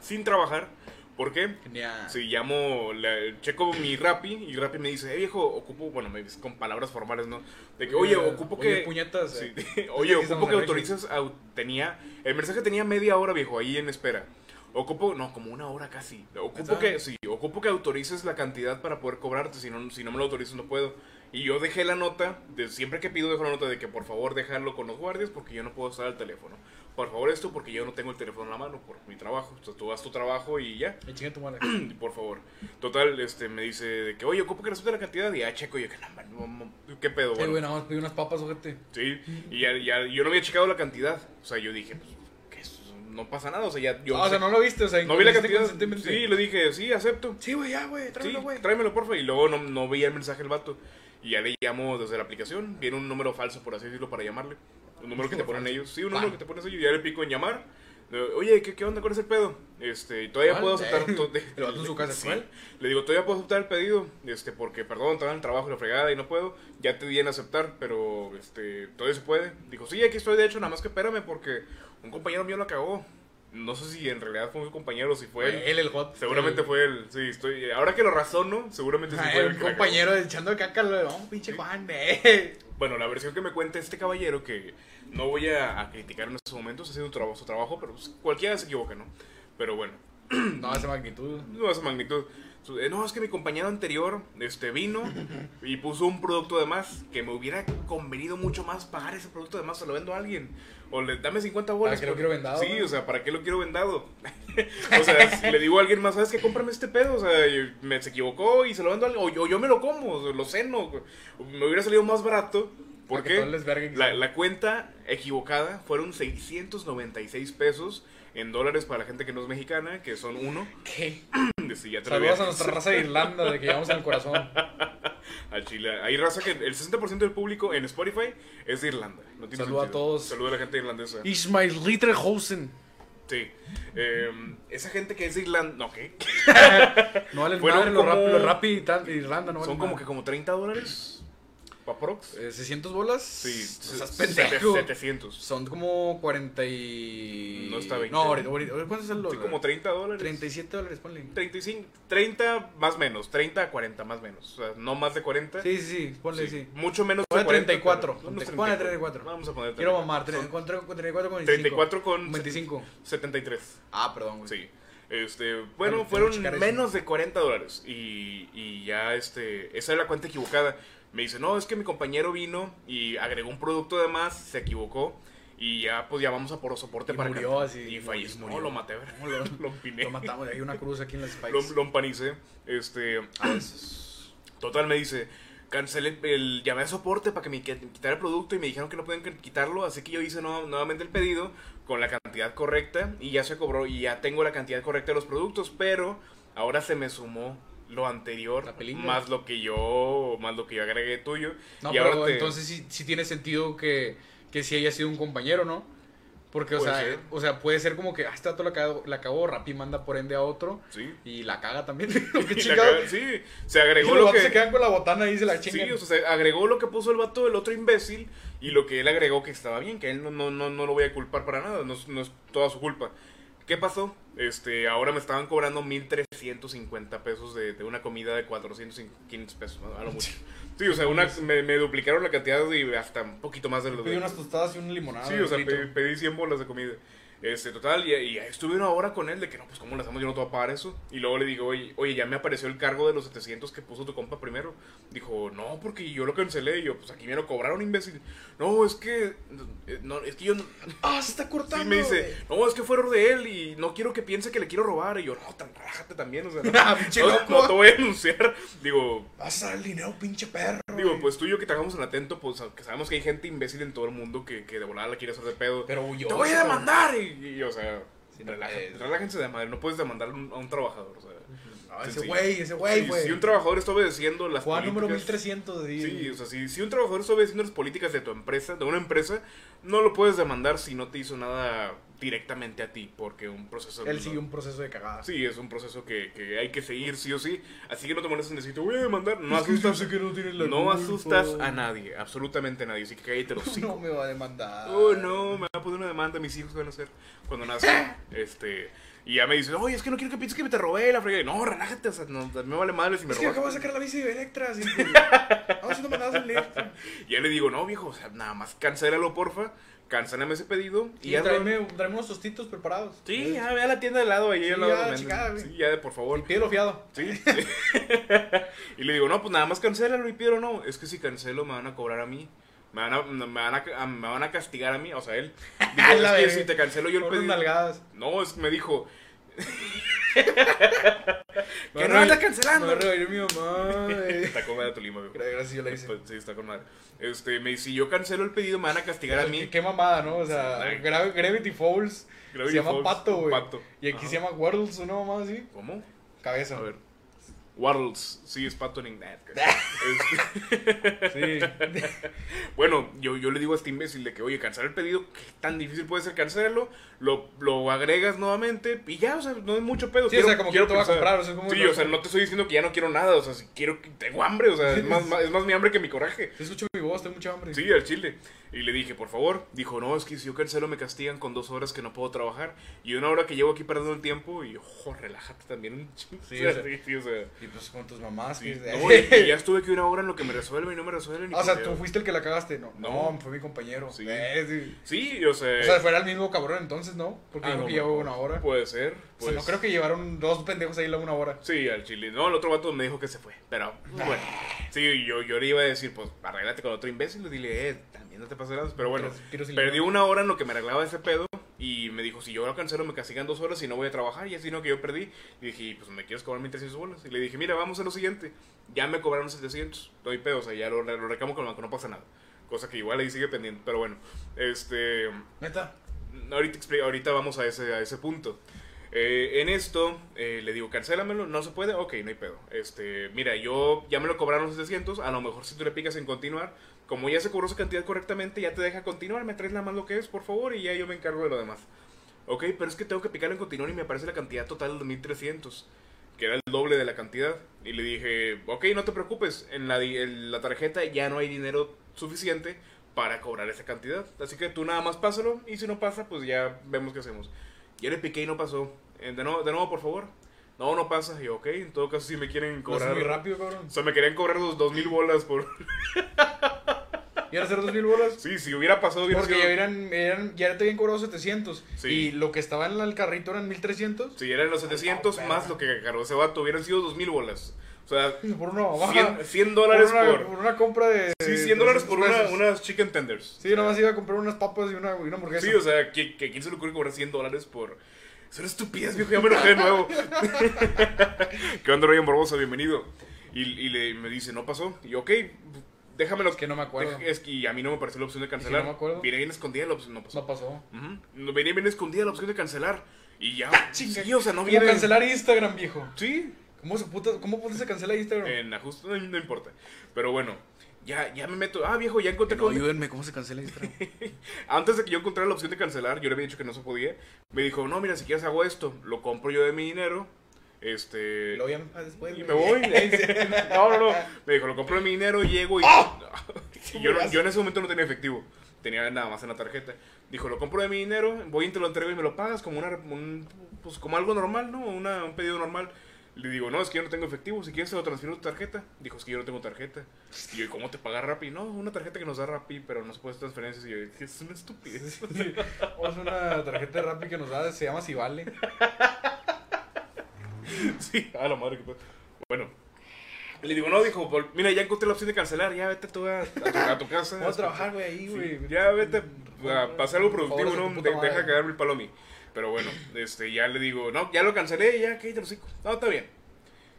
sin trabajar. ¿Por qué? Genial. Si llamo, le- checo mi Rappi y Rappi me dice, eh viejo, ocupo, bueno, me dice con palabras formales, ¿no? De que, oye, ocupo oye, que... puñetas, Sí, eh. oye, Sí, ocupo que autorices, au- tenía, el mensaje tenía media hora, viejo, ahí en espera. Ocupo, no, como una hora casi. Ocupo que, sí, ocupo que autorices la cantidad para poder cobrarte, si no, si no me lo autorizas no puedo. Y yo dejé la nota, de, siempre que pido dejo la nota de que por favor dejarlo con los guardias porque yo no puedo estar al teléfono. Por favor esto porque yo no tengo el teléfono en la mano por mi trabajo. Entonces tú haz tu trabajo y ya. Tu madre. por favor. Total, este, me dice de que, oye, ocupo que resulte la cantidad. Y ya checo, y yo, que no, no, no, ¿qué pedo? Bueno, güey, más pedí unas papas, ojete. sí, y ya, ya, yo no había checado la cantidad. O sea, yo dije, pues, que no pasa nada, o sea, ya yo... Ah, o sea, no lo viste, o sea, no vi la cantidad. Sí, le dije, sí, acepto. Sí, güey, ya, güey, Sí, tráemelo, güey. tráemelo, porfa. Y luego no, no veía el mensaje del vato. Y ya le llamo desde la aplicación. Viene un número falso, por así decirlo, para llamarle. Un número que te ponen ellos. Sí, un número que te pones ellos. Y ya le pico en llamar. Oye, ¿qué, ¿qué onda? ¿Cuál es el pedo? Este, todavía puedo aceptar. Eh, to- el vato en su casa. Le digo, todavía puedo aceptar el pedido. Este, porque, perdón, estaba en el trabajo y la fregada y no puedo. Ya te di en aceptar, pero este, todavía se puede. Dijo, sí, aquí estoy, de hecho, nada más que espérame porque un compañero mío lo cagó. No sé si en realidad fue un compañero o si fue él. Él el hot. Seguramente el- fue él, sí, estoy... Ahora que lo razono, seguramente sí Ah, fue el la compañero echando caca, lo no, pinche Juan, eh. Bueno, la versión que me cuenta este caballero, que no voy a, a criticar en estos momentos, ha sido un trabajo, su trabajo, pero pues, cualquiera se equivoca, ¿no? Pero bueno, No, hace magnitud. no esa magnitud. Eh, No, es que mi compañero anterior este, vino y puso un producto de más que me hubiera convenido mucho más pagar ese producto de más, se lo vendo a alguien. O le dame 50 bolas. qué lo por- quiero vendado, Sí, o sea, ¿para qué lo quiero vendado? o sea, si le digo a alguien más, ¿sabes qué? Cómprame este pedo. O sea, me, se equivocó y se lo vendo a alguien. O yo, yo me lo como, lo ceno. Me hubiera salido más barato. ¿Por Para que todo qué? les verga que La, la cuenta equivocada fueron 696 pesos en dólares para la gente que no es mexicana, que son uno. ¿Qué? Ya te Saludos a nuestra raza de Irlanda, de que llevamos en el corazón. a Chile. Hay raza que el 60% del público en Spotify es de Irlanda. No tiene a todos. Saludo a la gente irlandesa. Ismail Ritterhausen. Sí. Eh, esa gente que es de Irlanda. No, ¿qué? No valen Fueron madre los rap, como- los rap y tal, Irlanda, no Son valen como madre. que como 30 dólares. ¿Paprox? Eh, 600 bolas. Sí. Estás sete- pendejo. 700. Son como 40 y... No está 20. No, ahorita, ahorita, ¿cuánto es el Sí, dólar? como 30 dólares. 37 dólares, ponle. 35, 30 más menos, 30 a 40 más menos, o sea, no más de 40. Sí, sí, sí, ponle, Sí, sí. Mucho menos Ponle de 40. 34, pero ponle 34. Vamos a poner Quiero 34. mamar, Son 34 con 25. 34 con 25. 73. Ah, perdón, güey. Sí. Este, Bueno, fueron menos de 40 dólares. Y, y ya, este, esa es la cuenta equivocada. Me dice, no, es que mi compañero vino y agregó un producto de más, se equivocó. Y ya, pues ya vamos a por soporte Y para murió cantar. así, Y falleció. murió. No, lo maté, ¿verdad? No, lo- lo empiné. Lo matamos, hay una cruz aquí en las spikes. Lo, lo empanicé. Este, Ah, total, me dice, cancelé el, llamé a soporte para que me quit- quitara el producto y me dijeron que no pueden quitarlo. Así que yo hice no- nuevamente el pedido con la cantidad correcta y ya se cobró y ya tengo la cantidad correcta de los productos. Pero ahora se me sumó lo anterior más lo que yo más lo que yo agregué tuyo No, y pero ahora te- entonces sí, sí tiene sentido que, que sí haya sido un compañero, ¿no? Porque, o sea, ser. o sea, puede ser como que, ah, este dato la cagó, la cagó, Rappi manda por ende a otro sí y la caga también. Qué caga- sí se Y agregó los lo que se quedan con la botana y se la Sí, chingan. o sea, se agregó lo que puso el vato del otro imbécil y lo que él agregó que estaba bien, que él no, no, no, no lo voy a culpar para nada, no, es- no es toda su culpa. ¿Qué pasó? Este, ahora me estaban cobrando 1350 pesos de, de una comida de 415 pesos, a lo mucho. Sí, o sea, una, me, me duplicaron la cantidad y hasta un poquito más de lo Pedí de... unas tostadas y una limonada. Sí, o sea, pedí, pedí 100 bolas de comida. Este, total, y, y estuve una hora con él de que no, pues cómo le hacemos, yo no te voy a pagar eso. Y luego le digo, oye, oye, ya me apareció el cargo de los 700 que puso tu compa primero. Dijo, no, porque yo lo cancelé. Y yo, pues aquí me lo cobraron, imbécil. No, es que, eh, no, es que yo, no- ¡Ah, se está cortando! sí me dice, no, es que fue error de él y no quiero que piense que le quiero robar. Y yo, no, tan rájate también, o sea, no, Ah, pinche no- loco. no te voy a denunciar. Digo, Vas a dar el dinero, pinche perro. Digo, pues tú y yo que trabajamos en atento, pues que sabemos que hay gente imbécil en todo el mundo que, que de volada la quiere hacer de pedo. Pero huyó. ¡Te voy a demandar! Y, y, o sea, no puedes. relájense de madre, no puedes demandar a un, a un trabajador. O sea, Ah, ese güey, ese güey, si, güey. si un trabajador está obedeciendo las Juan número políticas... 1300. Sí, Sí, o sea, si, si un trabajador está obedeciendo las políticas de tu empresa, de una empresa, no lo puedes demandar si no te hizo nada directamente a ti, porque un proceso... Él no- siguió un proceso de cagada. Sí, es un proceso que, que hay que seguir sí o sí, así que no te molestes en decir, te voy a demandar, no Es asustas, que no tienes la no asustas a nadie, absolutamente a nadie, así que cállate los No me va a demandar. Oh, no, me va a poner una demanda, mis hijos van a hacer cuando nazcan. este, y ya me dice, oye, es que no quiero que pienses que me te robé la frega. No, relájate, o sea, no, me vale madre si me Es que robas. acabo de sacar la bici de Electra. Así que... Vamos haciendo mandadas en Electra. Y ya le digo, no, viejo, o sea, nada más cancélalo, porfa. Cancélame ese pedido. Y Y ya tráeme, tráeme unos tostitos preparados. Sí, ya ve a la tienda de lado, ahí Sí, al lado ya, güey. Sí, ya, por favor. Y pídelo fiado. Sí. y le digo, no, pues nada más cancélalo y pido no. Es que si cancelo me van a cobrar a mí. Me van a, me van a, me van a castigar a mí, o sea, él. Es que si te cancelo yo el pedido. No, es, me dijo, ¿Que no andas cancelando? Me va a reír mi mamá. güey. Está con madre Tolima, güey. Gracias, yo la hice. Pues, Sí, está con madre. Este, me dice, si yo cancelo el pedido, me van a castigar a mí. Qué, qué mamada, ¿no? O sea. Gra- Gravity Falls Gravity se llama Falls, Pato, güey. Pato. Y aquí Ajá. se llama Waddles, una mamá así. ¿Cómo? Cabeza. A ver. Waddles, sí, es pato. Este, Sí. bueno, yo, yo le digo a este imbécil de que, oye, cancelar el pedido, ¿qué tan difícil puede ser cancelarlo? Lo, lo agregas nuevamente y ya, o sea, no es mucho pedo. Sí, o sea, como que no te voy a comprar, o sea, como Sí, o sea, no te estoy diciendo que ya no quiero nada, o sea, si quiero, que- tengo hambre, o sea, es más, más- es más mi hambre que mi coraje. Te escucho mi voz, tengo mucha hambre. Sí, al chile. Y le dije, por favor. Dijo, no, es que si yo cancelo me castigan con dos horas que no puedo trabajar. Y una hora que llevo aquí perdiendo el tiempo. Y, ojo, relájate también un chingo. Sí, O sea, sí, o sea, Y pues con tus mamás. sí. No, y, y ya estuve aquí una hora en lo que me resuelven y no me resuelven. y o sea, pues tú fuiste el que la cagaste. No, No. no, fue mi compañero. Sí. Eh, sí. Sí, o sea. O sea, fuera el mismo cabrón entonces, ¿no? Porque ah, no, que llevó una hora. Puede ser. o sea, pues- no creo que llevaron dos pendejos ahí la una hora. Sí, al chile. No, el otro vato me dijo que se fue. Pero, bueno. Sí, yo, yo le iba a decir, pues, arréglate con otro imbécil. Y dile, eh, también no te pases nada. Pero bueno, perdí una hora en lo que me arreglaba ese pedo. Y me dijo, si yo lo cancelo, me castigan dos horas y no voy a trabajar. Y así no que yo perdí. Y dije, pues, ¿me quieres cobrar 1300 bolas? Y le dije, mira, vamos a lo siguiente. Ya me cobraron 700. No hay pedo, o sea, ya lo, lo reclamo con el banco, no pasa nada. Cosa que igual ahí sigue pendiente. Pero bueno, este. Neta. Ahorita, ahorita vamos a ese, a ese punto. Eh, en esto, eh, le digo, cancélamelo, no se puede, ok, no hay pedo. Este, mira, yo ya me lo cobraron 700, a lo mejor si tú le picas en continuar, como ya se cobró esa cantidad correctamente, ya te deja continuar, me traes nada más lo que es, por favor, y ya yo me encargo de lo demás. Ok, pero es que tengo que picar en continuar y me aparece la cantidad total de 1300, que era el doble de la cantidad. Y le dije, ok, no te preocupes, en la, en la tarjeta ya no hay dinero suficiente para cobrar esa cantidad. Así que tú nada más pásalo y si no pasa, pues ya vemos qué hacemos. Ya le piqué y no pasó. Eh, De nuevo, de nuevo por favor. No, no pasa. Y yo, ok, en todo caso si me quieren cobrar... muy rápido, cabrón. O sea, me querían cobrar los dos mil bolas por... ¿Y hacer dos mil bolas? Sí, si hubiera pasado... Hubiera Porque sido- ya, eran, eran, ya te habían cobrado 700. Sí. Y lo que estaba en el carrito eran 1300. Si eran los 700 no, más lo que cargó ese vato, hubieran sido dos mil bolas. O sea, Por una mamá. 100, 100 dólares por, una, por... por una compra de. Sí, 100 dólares por 300 una, unas chicken tenders. Sí, nomás iba a comprar unas papas y una, y una hamburguesa. Sí, o sea, ¿que, que, ¿quién se le ocurre cobrar 100 dólares por...? Una estupidez, viejo, ya me enojé de nuevo. ¿Qué onda, Ryan Barbosa? Bienvenido. Y, y le, me dice, no pasó. Y yo, ok, déjamelo. Es que no me acuerdo. Deja- Es que y a mí no me pareció la opción de cancelar. no me acuerdo. Viene bien escondida la opción, no pasó. No pasó. Ujú. No, Venía bien escondida la opción de cancelar. Y ya, Chinga. sí, o sea, no ¿Cómo viene... cancelar Instagram, viejo? Sí, ¿Cómo se puta, cómo puta se cancela Instagram? en ajuste, no, no importa. Pero bueno, ya, ya me meto... Ah, viejo, ya encontré... No, con- ayúdenme, ¿cómo se cancela Instagram? Antes de que yo encontrara la opción de cancelar, yo le había dicho que no se podía. Me dijo, no, mira, si quieres hago esto, lo compro yo de mi dinero. Este. Lo voy a ah, después. Y me voy. No, no, no. Me dijo, lo compro de mi dinero, llego y. y yo, no- yo en ese momento no tenía efectivo. Tenía nada más en la tarjeta. Dijo, lo compro de mi dinero, voy y te lo entrego y me lo pagas como una un- pues como algo normal, ¿no? Una, un pedido normal. Le digo, no, es que yo no tengo efectivo. Si quieres, te lo transfiero a tu tarjeta. Dijo, es que yo no tengo tarjeta. Y yo, ¿y cómo te paga Rappi? No, una tarjeta que nos da Rappi, pero no se puede hacer transferencias. Y yo, es una estupidez. Vamos a una tarjeta de Rappi que nos da, se llama Si Vale. Sí, a la madre que. Bueno. Le digo, no, dijo, "Vol- mira, ya encontré la opción de cancelar, ya vete tú a, a tu, a tu casa. Vamos a trabajar, güey, ahí, Sí, güey. ya vete a pasar algo productivo, ¿no? De- deja cagarme el palo a mí. Pero bueno, este, ya le digo, no, ya lo cancelé, ya, que te lo hocico. No, está bien.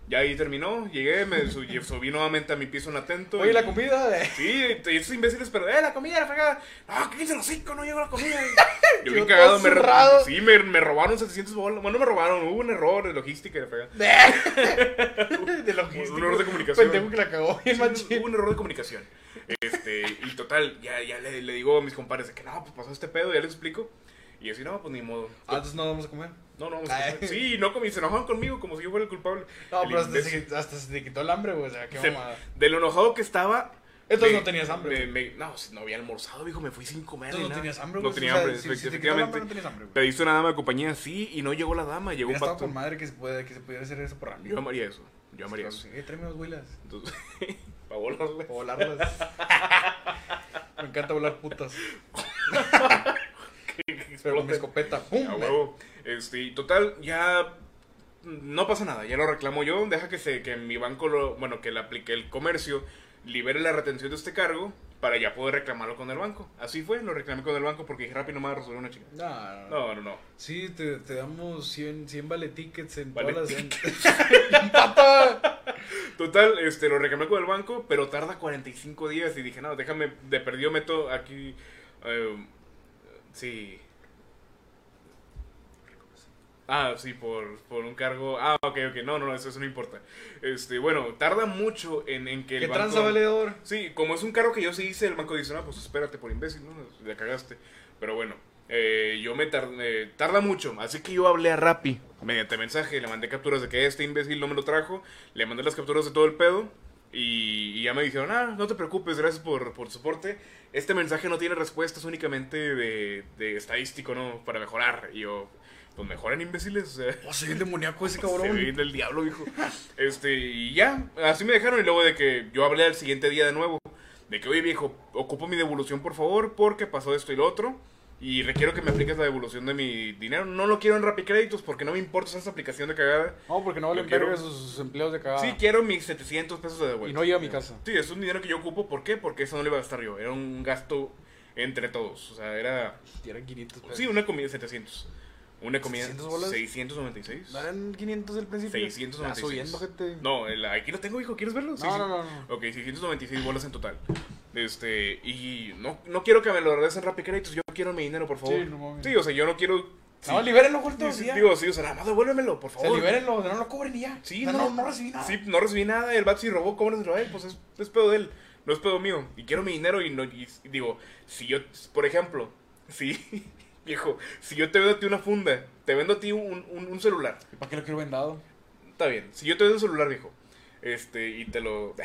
Ya ahí terminó, llegué, me subí, subí nuevamente a mi piso en atento. Oye, y- la comida. eh. Sí, y estos imbéciles, pero, eh, la comida, la fregada. No, que el hocico, no llegó la comida. Yo bien cagado, me, zurrado. sí, me, me robaron 700 bolas. Bueno, no me robaron, hubo un error de logística la fregada. de logística. Un error de comunicación. Pendejo que la cagó Sí, hubo un error de comunicación. Este, y total, ya, ya le, le digo a mis compadres de que no, pues pasó este pedo, ya les explico. Y así, no, pues ni modo. Ah, entonces no vamos a comer. No, no, vamos a Ay. comer. Sí, no comí, se enojaron conmigo como si yo fuera el culpable. No, El pero hasta se, hasta se te quitó el hambre, güey. O sea, qué Se- mamada. De lo enojado que estaba. Entonces me- no tenías hambre. me- me- no, no había almorzado, viejo, me fui sin comer. Entonces no nada. tenías hambre, No güey. tenía O sea, hambre, si- efect- si te efectivamente. no hambre. Pediste una dama de compañía, sí, y no llegó la dama, llegó un pato. con madre que se, puede, que se pudiera hacer eso por hambre. Yo amaría eso, yo amaría eso. Eh, tráeme unos huilas. Entonces, para volarle. O volarlas. Me encanta volar putas. Pero con mi escopeta. ¡Pum! Huevo. Este, y total, ya no pasa nada, ya lo reclamo yo, deja que se que mi banco lo, bueno, que le aplique el comercio libere la retención de este cargo para ya poder reclamarlo con el banco. Así fue, lo reclamé con el banco porque dije, Rappi no me va a resolver una chica. No, no, No, no, no. Sí, te, te damos 100, 100 vale tickets en Vale todas las... Total, este, lo reclamé con el banco, pero tarda 45 días y dije, no, déjame, de perdido meto aquí, eh, sí. Ah, sí, por, por un cargo. Ah, ok, ok, no, no, eso, eso no importa. Este, bueno, tarda mucho en, en que el ¿Qué banco... tranza valedor? Sí, como es un carro que yo sí hice, el banco dice, no, pues espérate por imbécil, ¿no? Ya cagaste. Pero bueno, eh, yo me tar- eh, tarda mucho, así que yo hablé a Rappi mediante mensaje, le mandé capturas de que este imbécil no me lo trajo, le mandé las capturas de todo el pedo y, y ya me dijeron, ah, no te preocupes, gracias por, por soporte. Este mensaje no tiene respuestas únicamente de, de estadístico, ¿no? Para mejorar. Y yo, pues mejoren imbéciles, o sea. Oh, soy el demoníaco ese Se cabrón. ve del diablo, hijo. Este, y ya, así me dejaron. Y luego de que yo hablé al siguiente día de nuevo. De que, oye, viejo, ocupo mi devolución, por favor, porque pasó esto y lo otro. Y requiero que me apliques la devolución de mi dinero. No lo quiero en Rappi Créditos porque no me importa esa aplicación de cagada. No, porque no valen quiero- sus, empleos de cagada. Sí, quiero mis 700 pesos de devuelta. Y no llega a mi casa. Sí, es un dinero que yo ocupo. ¿Por qué? Porque eso no lo iba a gastar yo. Era un gasto entre todos. O sea, era. Y eran 500 pesos. Sí, una comida 700. Una comida 600 bolas. 696. ¿No eran 500 al principio? 696. Ah, subiendo, gente. No, el- aquí lo tengo, hijo. ¿Quieres verlo? No, Sí, sí. no, no, no. Ok, 696 bolas en total. Este, y no, no quiero que me lo regresen Rappi Créditos. Yo quiero mi dinero, por favor. Sí, no. Sí, o sea, yo no quiero. sí. No, libérenlo, Sí, digo, sí, o sea, nada más devuélvemelo, por O sea, favor. libérenlo, no lo cobren y ya. Sí, O sea, no, no, no recibí nada. Sí, no recibí nada. El bat sí robó, ¿cómo se robé? Pues es, es pedo de él, no es pedo mío. Y quiero mi dinero y, no, y digo, si yo, por ejemplo, si, viejo, si yo te vendo a ti una funda, te vendo a ti un, un, un celular, ¿Y ¿Para qué lo quiero vendado? está bien. Si yo te vendo un celular, viejo, este, y te lo.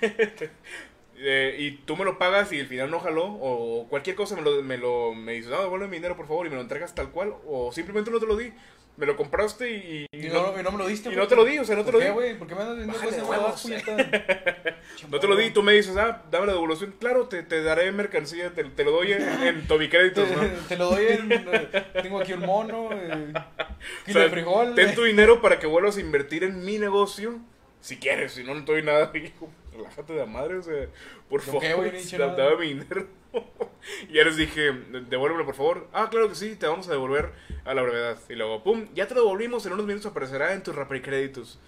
eh, y tú me lo pagas y al final no jaló, o cualquier cosa me lo, me lo me dices, no, devuelve mi dinero por favor y me lo entregas tal cual, o simplemente no te lo di, me lo compraste y, Y no, y no me lo diste, y no te lo di, o sea, no te ¿Por lo qué, di. güey? ¿Por qué me andas vendiendo cosas huevos. No te lo di, tú me dices, ah, dame la devolución. Claro, te, te daré mercancía, te, te lo doy en, en Tobicréditos, ¿no? Te, lo doy en. eh, Tengo aquí un mono, eh, O kilo sea, de frijol. ten tu dinero para que vuelvas a invertir en mi negocio. Si quieres, si no, no te doy nada. Relájate de la madre, o sea, por ¿Yo favor, dame mi dinero. y ya les dije, devuélvemelo, por favor. Ah, claro que sí, te vamos a devolver a la brevedad. Y luego, pum, ya te lo devolvimos, en unos minutos aparecerá en tus Rappi Créditos.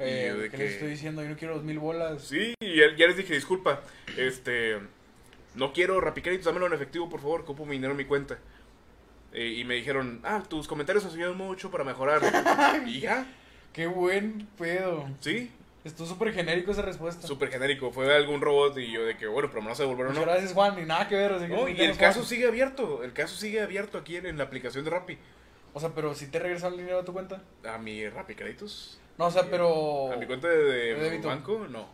Eh, de ¿Qué que- les estoy diciendo? Yo no quiero dos mil bolas. Sí, y ya, ya les dije, disculpa, este, no quiero Rapicréditos, dámelo en efectivo, por favor, ocupo mi dinero en mi cuenta. Eh, y me dijeron, ah, tus comentarios nos ayudan mucho para mejorar. y ya, Qué buen pedo. sí, Estuvo súper genérico esa respuesta. súper genérico. Fue algún robot y yo de que, bueno, pero me vas a devolver o Muchas no. gracias, Juan. Y nada que ver. Así que No, y el caso Juan. sigue abierto, el caso sigue abierto aquí en, en la aplicación de Rappi. O sea, pero si te regresaron el dinero a tu cuenta. A mi Rapicréditos. No, o sea, pero. A mi cuenta de, de banco, no.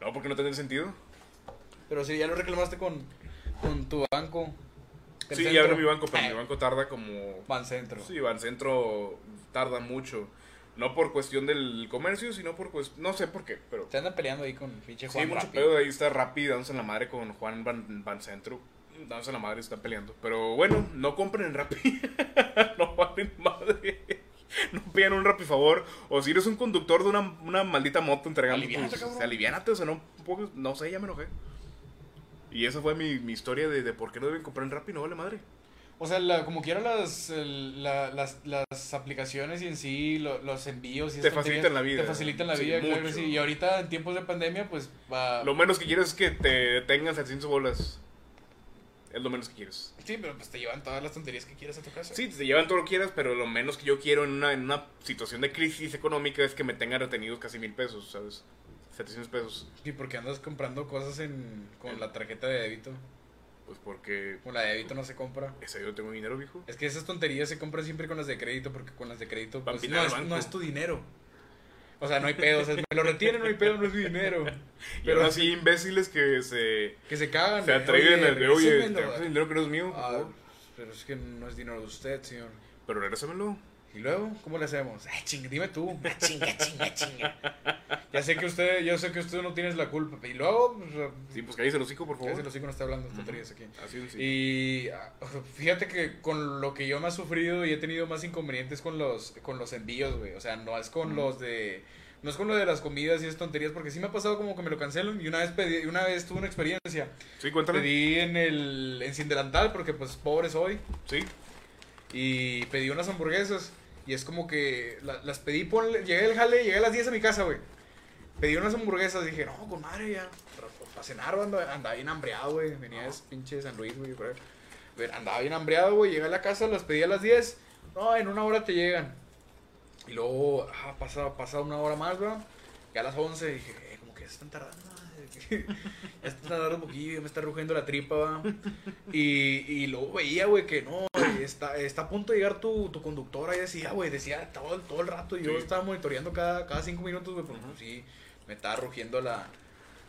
No, porque no tendría sentido. Pero si ya lo reclamaste con, con tu banco. Sí, centro. ya abro mi banco, pero mi banco tarda como Bancentro. Sí, Bancentro tarda mucho. No por cuestión del comercio, sino por cuestión... No sé por qué, pero... Se andan peleando ahí con pinche Sí, Juan. mucho Rappi. pedo. Ahí está Rappi dándose en la madre con Juan Ban, Bancentro. Dándose la madre, están peleando. Pero bueno, no compren en Rappi. no valen madre. No pidan un Rappi favor. O si eres un conductor de una, una maldita moto entregando... Aliviánate, cabrón. aliviánate, o sea, no, un poco- no sé, ya me enojé. Y esa fue mi, mi historia de, de por qué no deben comprar en Rappi. No vale madre. O sea, la- como quiera las, el- la- las, las aplicaciones y en sí, lo- los envíos y Te facilitan la vida. Te facilitan la Sí, vida, claro que sí. Y ahorita en tiempos de pandemia, pues va... Lo menos que quieres es que te tengan 700 bolas. Es lo menos que quieres. Sí, pero pues te llevan todas las tonterías que quieras a tu casa. Sí, te llevan todo lo que quieras, pero lo menos que yo quiero en una, en una situación de crisis económica es que me tengan retenidos casi mil pesos, ¿sabes? 700 pesos. ¿Y por qué andas comprando cosas en, con la tarjeta de débito? Pues porque Con la de débito no se compra. ese yo tengo dinero, viejo. Es que esas tonterías se compran siempre con las de crédito porque con las de crédito pues, no, es, no es tu dinero. O sea, no hay pedo. O sea, me lo retienen, no hay pedo, no es mi dinero. Pero así imbéciles que se, Que se cagan. se atreven a de, oye, regrésemelo". te das el dinero que no es mío. Ah, favor". pero es que no es dinero de usted, señor. Pero regrésamelo. ¿Y luego? ¿Cómo le hacemos? Ay, ching, dime tú. Ah, chinga, chinga, chinga. Ya sé que usted, yo sé que usted no tienes la culpa. Y luego, pues, Sí, pues cállese el hocico, por favor. cállese los hijos no está hablando tonterías aquí. Así de sí. Y ah, fíjate que con lo que yo me he sufrido y he tenido más inconvenientes con los, con los envíos, güey. O sea, no es con los de No es con lo de las comidas y esas tonterías, porque sí me ha pasado como que me lo cancelan. Y una vez pedí, una vez tuve una experiencia. Sí, cuéntame. Pedí en el en Sin Delantal, porque pues pobre soy. Sí. Y pedí unas hamburguesas. Y es como que la- las pedí, ponle, llegué al jale, llegué a las 10 a mi casa, güey. Pedí unas hamburguesas, dije, no, con madre ya. Para cenar, andaba, andaba bien hambreado, güey. Venía de pinche San Luis, güey. Andaba bien hambreado, güey. Llegué a la casa, las pedí a las 10. No, en una hora te llegan. Y luego, ah, pasa, pasa una hora más, güey. Y a las 11 dije, eh, como que ya se están tardando. Ya están tardando un poquillo, ya me está rugiendo la tripa, va. Y, y luego veía, güey, que no, está, está a punto de llegar tu, tu conductor. Ahí decía, güey, decía todo, el- todo el rato. Y yo Sí. estaba monitoreando cada, cada cinco minutos, güey, porque pues, sí, me estaba rugiendo la,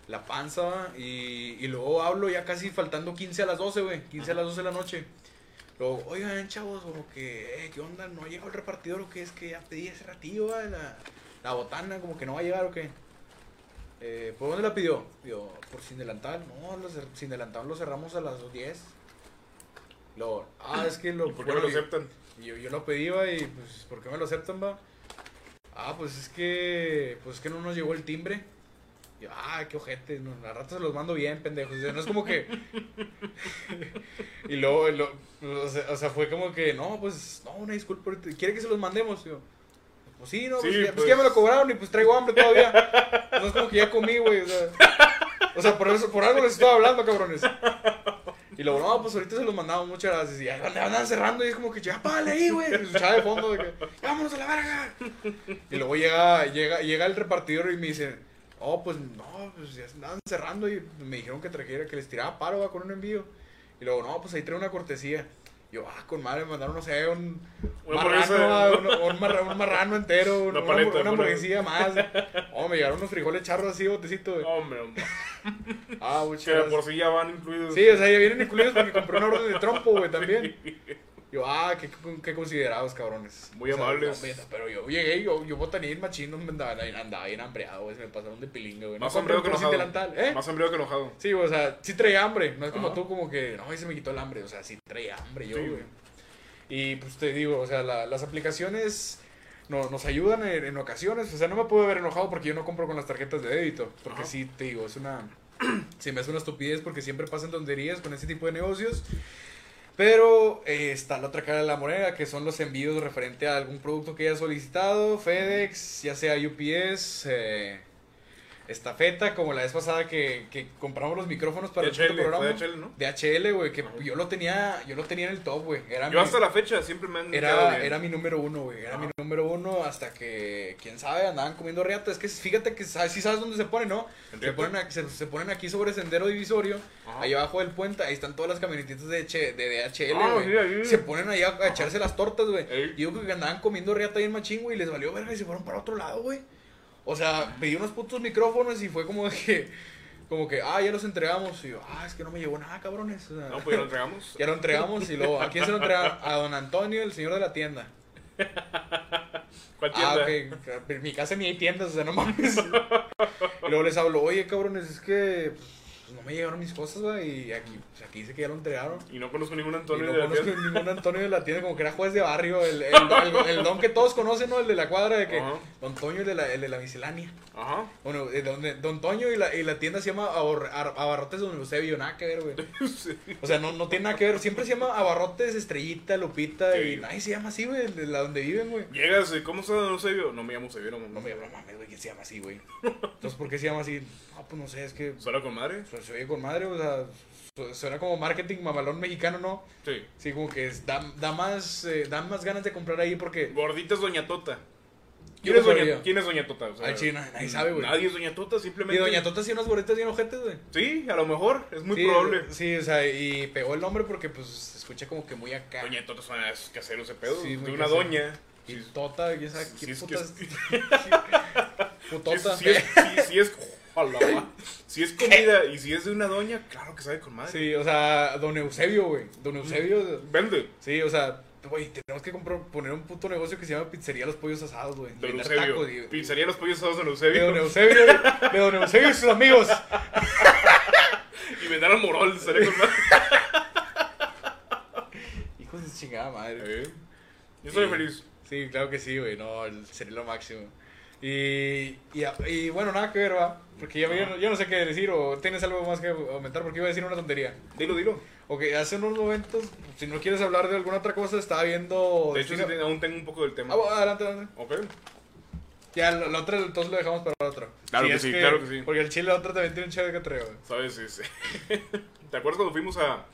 la panza. Y, y luego hablo ya casi faltando 15 a las 12, güey, 15 a las 12 de la noche. Luego, oigan, chavos, como que, eh, ¿qué onda? ¿No ha llegado el repartidor o qué? Es que ya pedí ese ratillo, va, la, la botana, como que no va a llegar o qué. Eh, ¿Por dónde la pidió? Digo, por sin delantal. No, sin delantal lo cerramos a las 10. Luego, ah, es que lo. ¿Y por qué no lo aceptan? yo, yo lo pedí, va, y pues, ¿por qué me lo aceptan, va? Ah, pues es que, pues es que no nos llegó el timbre. Yo, ah, qué ojete, no, la rata se los mando bien, pendejos. O sea, no es como que... y luego, lo- o, sea, fue como que, no, pues, no, una disculpa, ¿quiere que se los mandemos? Yo, pues sí, no, pues, ya, pues pues. ya me lo cobraron y pues traigo hambre todavía. No es como que ya comí, güey, o sea... O sea, por eso, por algo les estaba hablando, cabrones. Y luego, no, pues ahorita se los mandamos, muchas gracias. Y ya andaban cerrando y es como que, ya, págale ahí, güey. Y escuchaba de fondo de que, "Ya, vámonos a la verga. Y luego llega, llega, llega el repartidor y me dice, oh, pues no, pues ya andaban cerrando y me dijeron que trajera, que les tiraba paro va, con un envío. Y luego, no, pues ahí trae una cortesía. Yo, ah, con madre, me mandaron, no sé, un marrano, va, un, un marra- un marrano entero, Una paleta, hamburguesía más. Oh, me llegaron unos frijoles charros así, botecito, güey. Hombre, hombre. Ah, muchas Que de por sí ya van incluidos. Sí, o sea, ya vienen incluidos porque compré una orden de trompo, güey, también. Yo, ah, qué, qué considerados, cabrones. Muy O sea, amables. no, pero yo llegué, yo, yo botaní en machín, no me andaba, andaba bien hambreado, güey, se me pasaron de pilinga, güey. No Más hambriado que enojado. delantal, ¿eh? Más hambriado que enojado. Sí, o sea, sí traía hambre, no es como Ajá. tú, como que, no, ahí se me quitó el hambre, o sea, sí traía hambre yo, Sí, güey. Y pues te digo, o sea, la- las aplicaciones no, nos ayudan en, en ocasiones, o sea, no me puedo ver enojado porque yo no compro con las tarjetas de débito, porque Ajá. sí, te digo, es una, se me hace una estupidez porque siempre pasan tonterías con ese tipo de negocios. Pero eh, está la otra cara de la moneda, que son los envíos referente a algún producto que hayas solicitado, FedEx, ya sea UPS, eh, estafeta, como la vez pasada que, que compramos los micrófonos para el DHL, puto programa. fue DHL, ¿no? DHL, güey, que Ajá. yo lo tenía, yo lo tenía en el top, güey. Yo mi- hasta la fecha siempre me han era, bien. era mi número uno, güey. Era mi número uno hasta que, quién sabe, andaban comiendo riata. Es que fíjate que sabes, sí sabes dónde se pone, ¿no? ¿En Se ponen, aquí, se, se ponen aquí sobre Sendero Divisorio, Ajá. ahí abajo del puente, ahí están todas las camionetitas de, H- de DHL, Ah, güey. sí. Se ponen ahí a, a echarse las tortas, güey. Ey. Y yo creo que andaban comiendo riata ahí en machín, güey, y les valió verga y se fueron para otro lado, güey. O sea, pedí unos putos micrófonos y fue como de que, como que, ah, ya los entregamos. Y yo, ah, es que no me llegó nada, cabrones. O sea, No, pues ya lo entregamos. ya lo entregamos y luego, ¿a quién se lo entregamos? A don Antonio, el señor de la tienda. ¿Cuál Ah, tienda? ok. En mi casa ni hay tiendas, o sea, no mames. Y luego les hablo, oye, cabrones, es que pues, no me llegaron mis cosas, güey. Y aquí, pues, aquí dice que ya lo entregaron. Y no conozco ningún Y Antonio no de la conozco tienda. ningún Antonio de la tienda, como que era juez de barrio, el, el, el- el don que todos conocen, ¿no? El de la cuadra, de que Ajá. Don Toño, el de la, el de la miscelánea. Ajá. Bueno, eh, don, don Toño y la, y la tienda se llama Abor- Ar- Abarrotes Don Eusebio, nada que ver, güey. O sea, no, no tiene nada que ver. Siempre se llama Abarrotes Estrellita, Lupita, Sí. y nadie se llama así, güey, de la donde viven, güey. Llegas, eh, ¿cómo está Don Eusebio? No me llamo Eusebio, no, No me llama mames, güey, ¿quién se llama así, güey? Entonces, ¿por qué se llama así? No, pues no sé, es que ¿Suena con madre? pues, se oye con madre, o sea, su- suena como marketing mamalón mexicano, ¿no? Sí. Sí, como que es- da, da más, eh, da más ganas de comprar ahí porque... Gordita es Doña Tota. ¿Quién, es Doña. ¿Quién es Doña Tota? O sea, Ay, sí, nadie- sabe, güey. Nadie es Doña Tota, Y simplemente. Doña Tota hacía unas gorritas bien ojetes, güey. Sí, a lo mejor, es muy sí, probable. Sí, o sea, y pegó el nombre porque, pues, se escucha como que muy acá. Doña Tota suena es casero ese pedo. Sí, una casero. doña. Y Sí, Tota, y esa, Sí, ¿qué es que putas? Putota. Si es, si es, comida y si es de una doña, claro que sabe con madre. Sí, o sea, don Eusebio, güey. Don Eusebio, Vende. sí, o sea, güey, tenemos que comprar, poner un puto negocio que se llama Pizzería Los Pollos Asados, güey. Don Eusebio. tacos, y- Pizzería Los Pollos Asados Don De Eusebio. don Eusebio, de don Eusebio y sus amigos. Y vender al morol, estaría con madre. Hijos de chingada madre. Eh, Yo soy Sí. feliz. Sí, claro que sí, güey, no, sería lo máximo. Y, y, y bueno, nada que ver, va. Porque ya, yo, no- yo no sé qué decir o tienes algo más que aumentar porque iba a decir una tontería. Dilo, dilo. Ok, hace unos momentos, si no quieres hablar de alguna otra cosa, estaba viendo... De hecho, sí, aún tengo un poco del tema. Ah, bueno, adelante, adelante. Ok. Ya, la, la otra entonces lo dejamos para la otra. Claro que sí, claro que sí. Porque el chile la otra también tiene un chévere que traigo. ¿Sabes? Sí, sí. ¿Te acuerdas cuando fuimos a,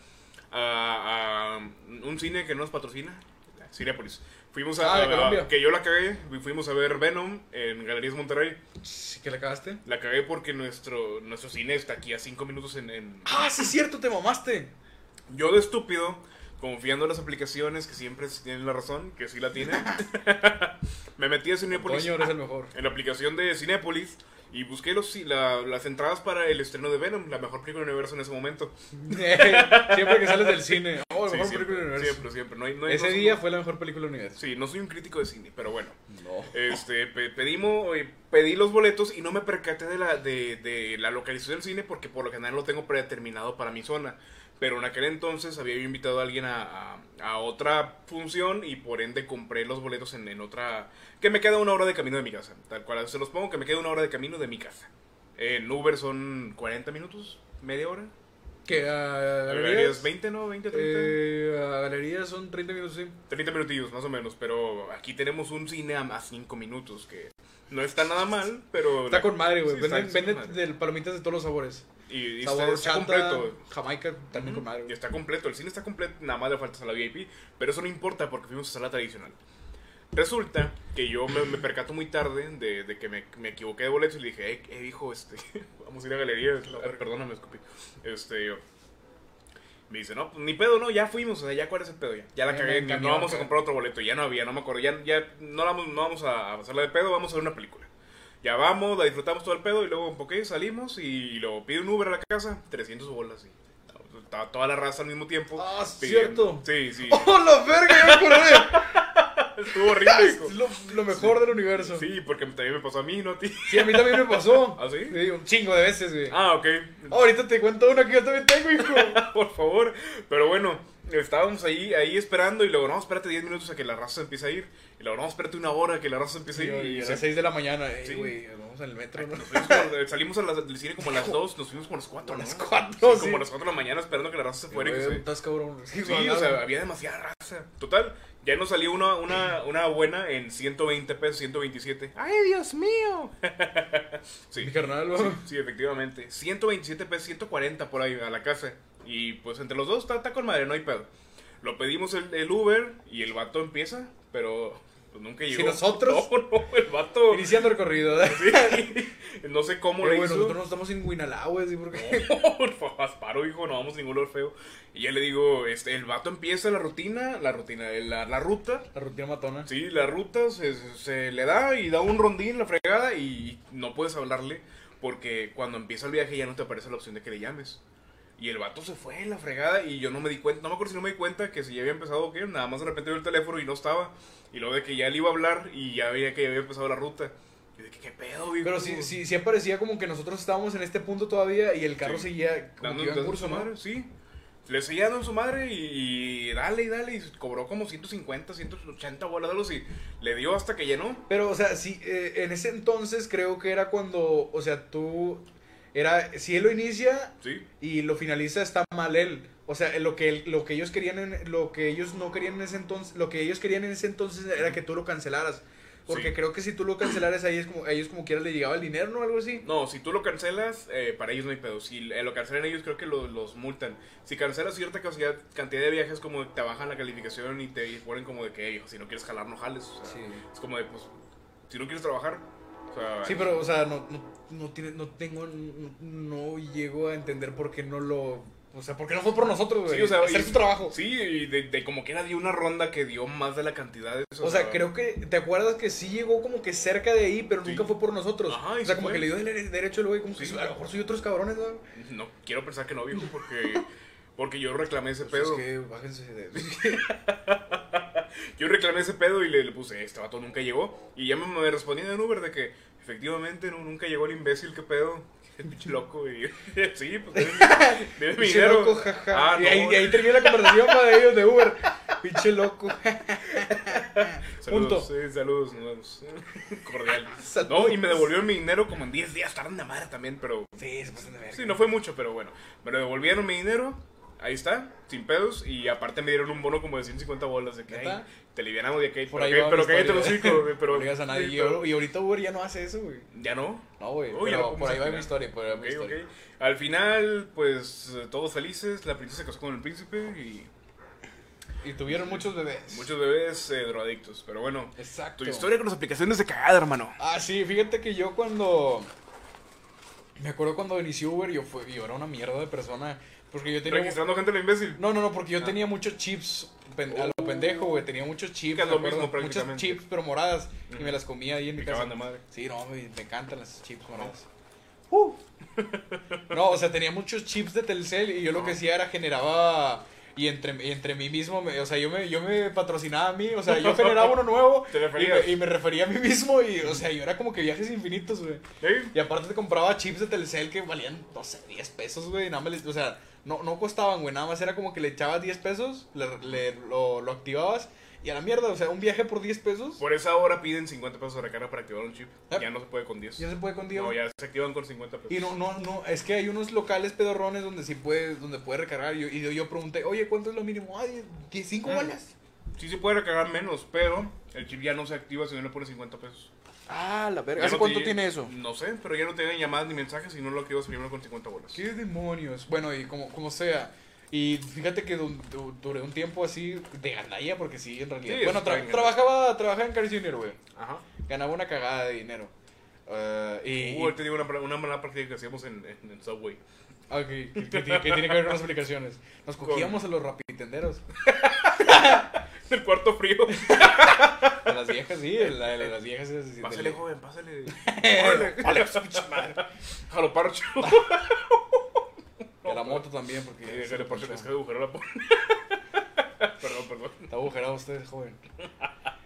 a, a un cine que no nos patrocina? Cinepolis. Fuimos a, Ah, de a- Colombia. que yo la cagué, y fuimos a ver Venom en Galerías Monterrey. Sí, que la cagaste. La cagué porque nuestro, nuestro cine está aquí a 5 minutos en, en- Ah, sí, es cierto, te mamaste. Yo de estúpido, confiando en las aplicaciones que siempre tienen la razón, que sí la tienen, me metí a Cinepolis. Coño, eres el mejor. en la aplicación de Cinépolis y busqué los, la- las entradas para el estreno de Venom, la mejor película del universo en ese momento. siempre que sales del cine. Oh, la Sí, mejor siempre, película del universo. siempre, siempre. No hay- no hay- Ese no- día fue la mejor película del universo. Sí, no soy un crítico de cine, pero bueno. No. Este, pe- pedimos, eh, pedí los boletos y no me percaté de la, de, de la localización del cine porque por lo general lo tengo predeterminado para mi zona. Pero en aquel entonces había yo invitado a alguien a, a- a otra función y por ende compré los boletos en, en otra... Que me queda una hora de camino de mi casa. Tal cual se los pongo, que me queda una hora de camino de mi casa. En Uber son 40 minutos, media hora. Que a Galerías galerías. 20, ¿no? 20, 30. Eh, a galerías son 30 minutos, sí. 30 minutillos más o menos, pero aquí tenemos un cine a 5 minutos que no está nada mal, pero... Está con madre, güey. Sí, venden venden del palomitas de todos los sabores. Y, está, completo. Jamaica, también con madre, Y está completo, el cine está completo, nada más le falta a la VIP, pero eso no importa porque fuimos a sala tradicional. Resulta que yo me, me percato muy tarde de, de que me, me equivoqué de boletos y le dije, eh, eh, hijo, este, vamos a ir a galería, Eh, perdóname, escupí. Este, yo, me dice, no, pues, ni pedo, no, ya fuimos, o sea, ya cuál es el pedo, ya, ya la cagué, no vamos a comprar otro boleto, ya no había, no me acuerdo, ya, ya no, vamos, no vamos a hacerla de pedo, vamos a ver una película. Ya vamos, la disfrutamos todo el pedo y luego, ok, salimos y luego pide un Uber a la casa, 300 bolas y estaba toda la raza al mismo tiempo. Ah, pidiendo. cierto. Sí, sí. ¡Oh, la verga! Ya me acordé. Estuvo horrible. Es lo, lo mejor del universo. Sí. Sí, porque también me pasó a mí, no a ti. a mí también me pasó. ¿Ah, sí? un chingo de veces, güey. Ah, ok. Ahorita te cuento una que yo también tengo, hijo. Por favor. Pero bueno, estábamos ahí, ahí esperando y luego, no, espérate 10 minutos a que la raza empiece a ir. Y luego, no, espérate una hora a que la raza empiece a ir. y y a las 6 de la mañana, eh, Sí. güey, vamos el metro, ¿no? Fuimos como- salimos a las- del cine como a las 2, nos fuimos como a las 4. A las ¿no? 4, Sí, sí. como a las 4 de la mañana esperando que la raza se fuera. y que se- cabrón. Sí, o sea, había demasiada raza. Total, ya nos salió una, una, una buena en 120 pesos, 127. ¡Ay, Dios mío! sí, Mi carnal, sí, efectivamente. 127 pesos, 140 por ahí a la casa. Y pues entre los dos está, está con madre, no hay pedo. Lo pedimos el, el Uber y el vato empieza, pero pues, nunca ¿Si llegó. nosotros? No, no, el vato. Iniciando el recorrido, ¿eh? Sí, no sé cómo Eh, le güey, hizo. nosotros no estamos en Guinalá, güey, ¿sí? Por favor, asparo, hijo, no vamos a ningún lugar feo. Y ya le digo, este, el vato empieza la rutina, la rutina, la, la ruta. La rutina matona. Sí, la ruta se, se le da y da un rondín, la fregada, y no puedes hablarle porque cuando empieza el viaje ya no te aparece la opción de que le llames. Y el vato se fue, la fregada, y yo no me di cuenta, no me acuerdo si no me di cuenta que si ya había empezado o qué, nada más de repente veo el teléfono y no estaba. Y luego de que ya le iba a hablar y ya veía que ya había empezado la ruta. Y de que, ¿qué pedo, viejo? Pero sí, sí, sí aparecía como que nosotros estábamos en este punto todavía y el carro Sí. seguía como Dando que iba en curso, su sí. Le seguía dando en su madre y, y dale y dale. Y cobró como 150, 180 bolas de y le dio hasta que llenó. Pero, o sea, sí, eh, en ese entonces creo que era cuando, o sea, tú, era, si él lo inicia Sí. y lo finaliza, está mal él. O sea, lo que, lo que ellos querían, en- lo que ellos no querían en ese entonces, lo que ellos querían en ese entonces era que tú lo cancelaras. Porque Sí. creo que si tú lo cancelaras ahí es como, a ellos como quiera le llegaba el dinero, ¿no? Algo así. No, si tú lo cancelas, eh, para ellos no hay pedo. Si eh, lo cancelan ellos, creo que lo- los multan. Si cancelas cierta cantidad, cantidad de viajes, como te bajan la calificación y te ponen como de que, "Ey, hijo, si no quieres jalar, no jales. O sea, Sí. Es como de, pues, si no quieres trabajar. Sea, Sí, pero, o sea, no, no, no, tiene, no tengo, no, no llego a entender por qué no lo, o sea, por qué no fue por nosotros, güey. Sí, o sea, hacer y- su trabajo. Sí, y de, de como que era dio una ronda que dio más de la cantidad de eso. O sea, creo que, ¿te acuerdas que sí llegó como que cerca de ahí, pero Sí. nunca fue por nosotros? Ajá, o sea, se como fue. que le dio el derecho el güey, como Sí. que a lo mejor soy otros cabrones, ¿no? No, quiero pensar que no, viejo, porque, porque yo reclamé ese Pues pedo. es que bájense de... Yo reclamé ese pedo y le, le puse, este vato nunca llegó. Y ya me, me respondían en Uber de que efectivamente no, nunca llegó el imbécil, qué pedo. El pinche loco. Y, sí, pues debe, mi dinero. loco, jaja. Ah, y, no. ahí, y ahí termina la conversación para ellos de Uber. Pinche loco. Punto. Saludos, sí, saludos, nos vemos. Cordial. Saludos. No, y me devolvieron mi dinero como en 10 días, tardan de madre también, pero Sí, se pasan de verga. sí, no fue mucho, pero bueno. Me lo devolvieron mi dinero, ahí está, sin pedos, y aparte me dieron un bono como de 150 bolas de que ¿Neta? "Ay, te livianamos de que Por pero, ahí que- va pero cállate los hocico, güey, pero No a nadie. sí, Y, pero- y ahorita Uber ya no hace eso, güey. ya no. No, güey. Lo por ahí va mi historia, por ahí va mi Ok, historia. ok. Al final, pues todos felices, la princesa se casó con el príncipe y Y tuvieron muchos bebés. muchos bebés eh, drogadictos. Pero bueno, Exacto. tu historia con las aplicaciones de cagada, hermano. Ah, sí, fíjate que yo cuando. Me acuerdo cuando inició Uber, yo, fue, yo era una mierda de persona. Porque yo tenía. Registrando gente lo imbécil. No, no, no, porque yo Ah. tenía muchos chips. pen- a lo pendejo, güey. Tenía muchos chips. Es lo mismo, Muchos chips, pero moradas. Y me las comía ahí en mi casa. de madre. Sí, no, me, me encantan las chips moradas. Uh. No, o sea, tenía muchos chips de Telcel y yo lo que hacía era generaba y entre, y entre mí mismo, me- o sea, yo me, yo me patrocinaba a mí, o sea, yo generaba uno nuevo Te y me, y me refería a mí mismo y, o sea, yo era como que viajes infinitos, güey. ¿Sí? Y aparte te compraba chips de Telcel que valían, no sé, 10 pesos, güey, nada más, o sea, no, no costaban, güey, nada más era como que le echabas 10 pesos, le, le- lo, lo activabas y a la mierda, o sea, un viaje por 10 pesos, Por esa hora piden 50 pesos de recarga para activar un chip. Ah. Ya no se puede con 10. ya se puede con 10. No, ya se activan con 50 pesos. Y no, no, no, es que hay unos locales pedorrones donde sí puedes, donde puedes recargar. Y yo, y yo, pregunté, oye, ¿cuánto es lo mínimo? Ay, 5 Mm. bolas. Sí se puede recargar menos, pero el chip ya no se activa si no le pones 50 pesos. Ah, la verga. Ya ¿Hace no cuánto te- tiene eso? No sé, pero ya no te dan llamadas ni mensajes si no lo activas primero con 50 bolas. ¿Qué demonios? Bueno, y como, como sea. Y fíjate que du- du- duré un tiempo así de gandalla, porque sí, en realidad. Sí, bueno, tra- bien, trabajaba, trabajaba en Cari Junior, güey. Ajá. Ganaba una cagada de dinero. Ah, y, Uh, te digo una, una mala práctica que hacíamos en, en, en Subway. Ah, ok, que, que tiene- que tiene que ver con las aplicaciones. Nos cogíamos a los rapitenderos. El cuarto frío. A las viejas, sí, a la- a las viejas. sí, sí, Pásale, del- joven, pásale. Pinche madre. Jalo parcho. Y a la moto también, porque. Eh, Déjale parcho es que agujero la pone. Perdón, perdón. Está agujerado usted, joven.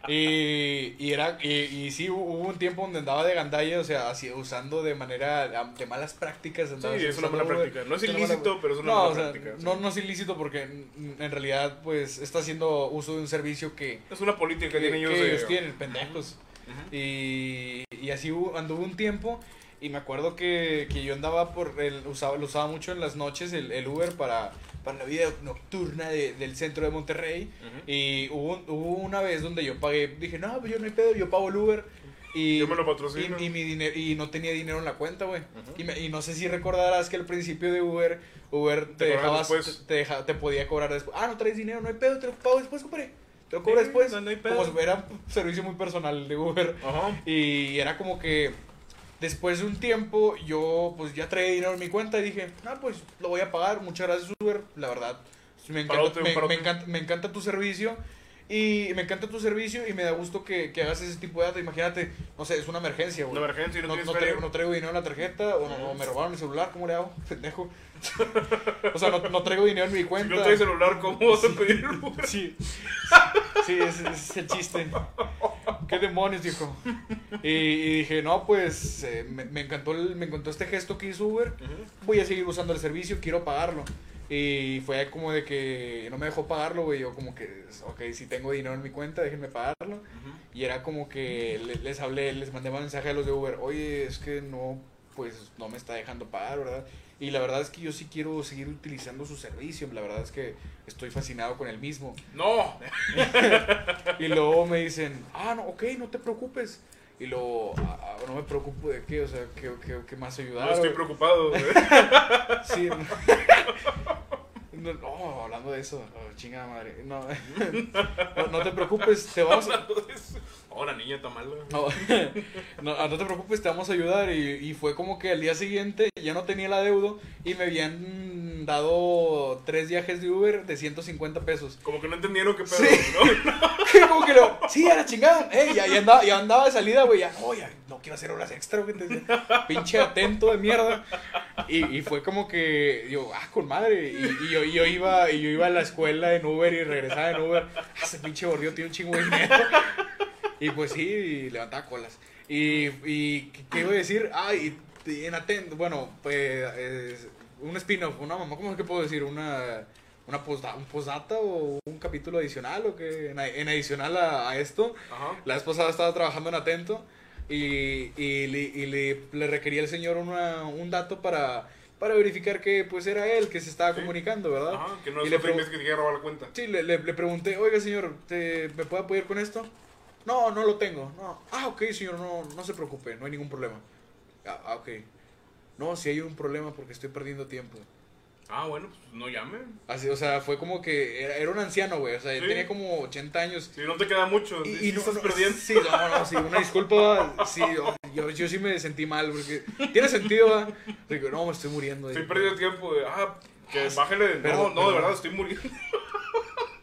Y, y era y, y sí hubo un tiempo donde andaba de gandalla, o sea, así usando de manera de malas prácticas. Sí, andaba es una mala práctica. No es ilícito, pero es una no, mala o sea, práctica. no, no es ilícito porque en, en realidad pues está haciendo uso de un servicio que, Es una política que que, tienen que ellos. de- ellos tienen, pendejos. Ujú. Y, y así hubo- anduvo un tiempo y me acuerdo que, que yo andaba por el usaba lo usaba mucho en las noches el, el Uber para, para la vida nocturna de- del centro de Monterrey. Ujú. y hubo, hubo una vez donde yo pagué dije no pues yo no hay pedo yo pago el Uber y Yo me lo patrocino. y, y mi dinero y no tenía dinero en la cuenta güey. Y, me- y no sé si recordarás que al principio de Uber Uber te, dejabas te, te deja- te podía cobrar después. Ah no traes dinero no hay pedo te lo pago después compadre. Te lo cobro Sí, después no hay pedo. como fuera un servicio muy personal de Uber. Ajá. y era como que después de un tiempo yo pues ya traía dinero en mi cuenta y dije, ah, pues lo voy a pagar, muchas gracias Uber, la verdad. Me encanta, Parote, un me, parote. me encanta, me encanta tu servicio y me encanta tu servicio y me da gusto que, que hagas ese tipo de datos. Imagínate, no sé, es una emergencia, güey. Una emergencia y no, No, no traigo, no traigo dinero en la tarjeta o, no- me robaron el celular, ¿cómo le hago? Pendejo. o sea, no, no traigo dinero en mi Si cuenta. no traes celular, ¿cómo vas a pedir Uber? Sí, sí, ese, es el chiste. ¿Qué demonios, dijo? Y, y dije, no, pues eh, me, me encantó el- me encantó este gesto que hizo Uber. Voy a seguir usando el servicio, quiero pagarlo. Y fue como de que no me dejó pagarlo, güey. Yo como que, ok, si tengo dinero en mi cuenta, déjenme pagarlo. Y era como que le- les hablé, les mandé mensaje a los de Uber, oye, es que no, pues no me está dejando pagar, ¿verdad? Y la verdad es que yo sí quiero seguir utilizando su servicio, la verdad es que estoy fascinado con el mismo. No. Y luego me dicen, ah, no, ok, no te preocupes. Y luego, "Ah, ah, no me preocupo de qué, o sea, ¿qué, qué, qué más ayudar? No estoy preocupado. güey. Sí. No, no, hablando de eso, oh, chingada madre. No, no, no te preocupes, te vamos a... La niña está mala. No, no, no te preocupes, te vamos a ayudar. Y, y fue como que al día siguiente ya no tenía el adeudo y me habían dado tres viajes de Uber de 150 pesos. Como que no entendieron qué pedo, Sí. ¿no? como que lo, sí, a la chingada. Eh, ya, ya andaba, ya andaba de salida, güey. Ya, no, ya no quiero hacer horas extra, güey. Pinche atento de mierda. Y, y fue como que, yo, ah, con madre. Y, y yo, y yo iba, y yo iba a la escuela en Uber y regresaba en Uber. Ah, ese pinche gordillo tiene un chingo de dinero. Y pues sí, y levantaba colas. Y, y ¿qué- ¿qué iba a decir? Ah, y, y en atento, bueno, pues, un spin-off, una mamá, ¿cómo es que puedo decir? Una, una postda- un postdata o un capítulo adicional o que en, en adicional a, a esto. Ajá. La vez pasada estaba trabajando en Atento y, y, le, y le, le requería al señor una, un dato para, para verificar que pues era él que se estaba Sí. comunicando, ¿verdad? Ajá, que no Y es le pregun- mes que te robar la cuenta. Sí, le, le, le pregunté, oiga señor, ¿te, ¿me puede apoyar con esto? No, no lo tengo. No. Ah, ok, señor, no, no se preocupe, no hay ningún problema. Ah, ah, ok. No, si hay un problema porque estoy perdiendo tiempo. Ah, bueno, pues no llame. Así, o sea, fue como que era, era un anciano, güey. O sea, Sí. tenía como 80 años. Si no te queda mucho, Y, sí, y no, estás no, perdiendo. Sí, no, no, sí, una disculpa. Sí, yo, yo, sí me sentí mal porque tiene sentido. Digo, no, me estoy muriendo. Estoy perdiendo tiempo. de, Ah, que Ah, bájale. perdón, no, no, de perdón. verdad, estoy muriendo.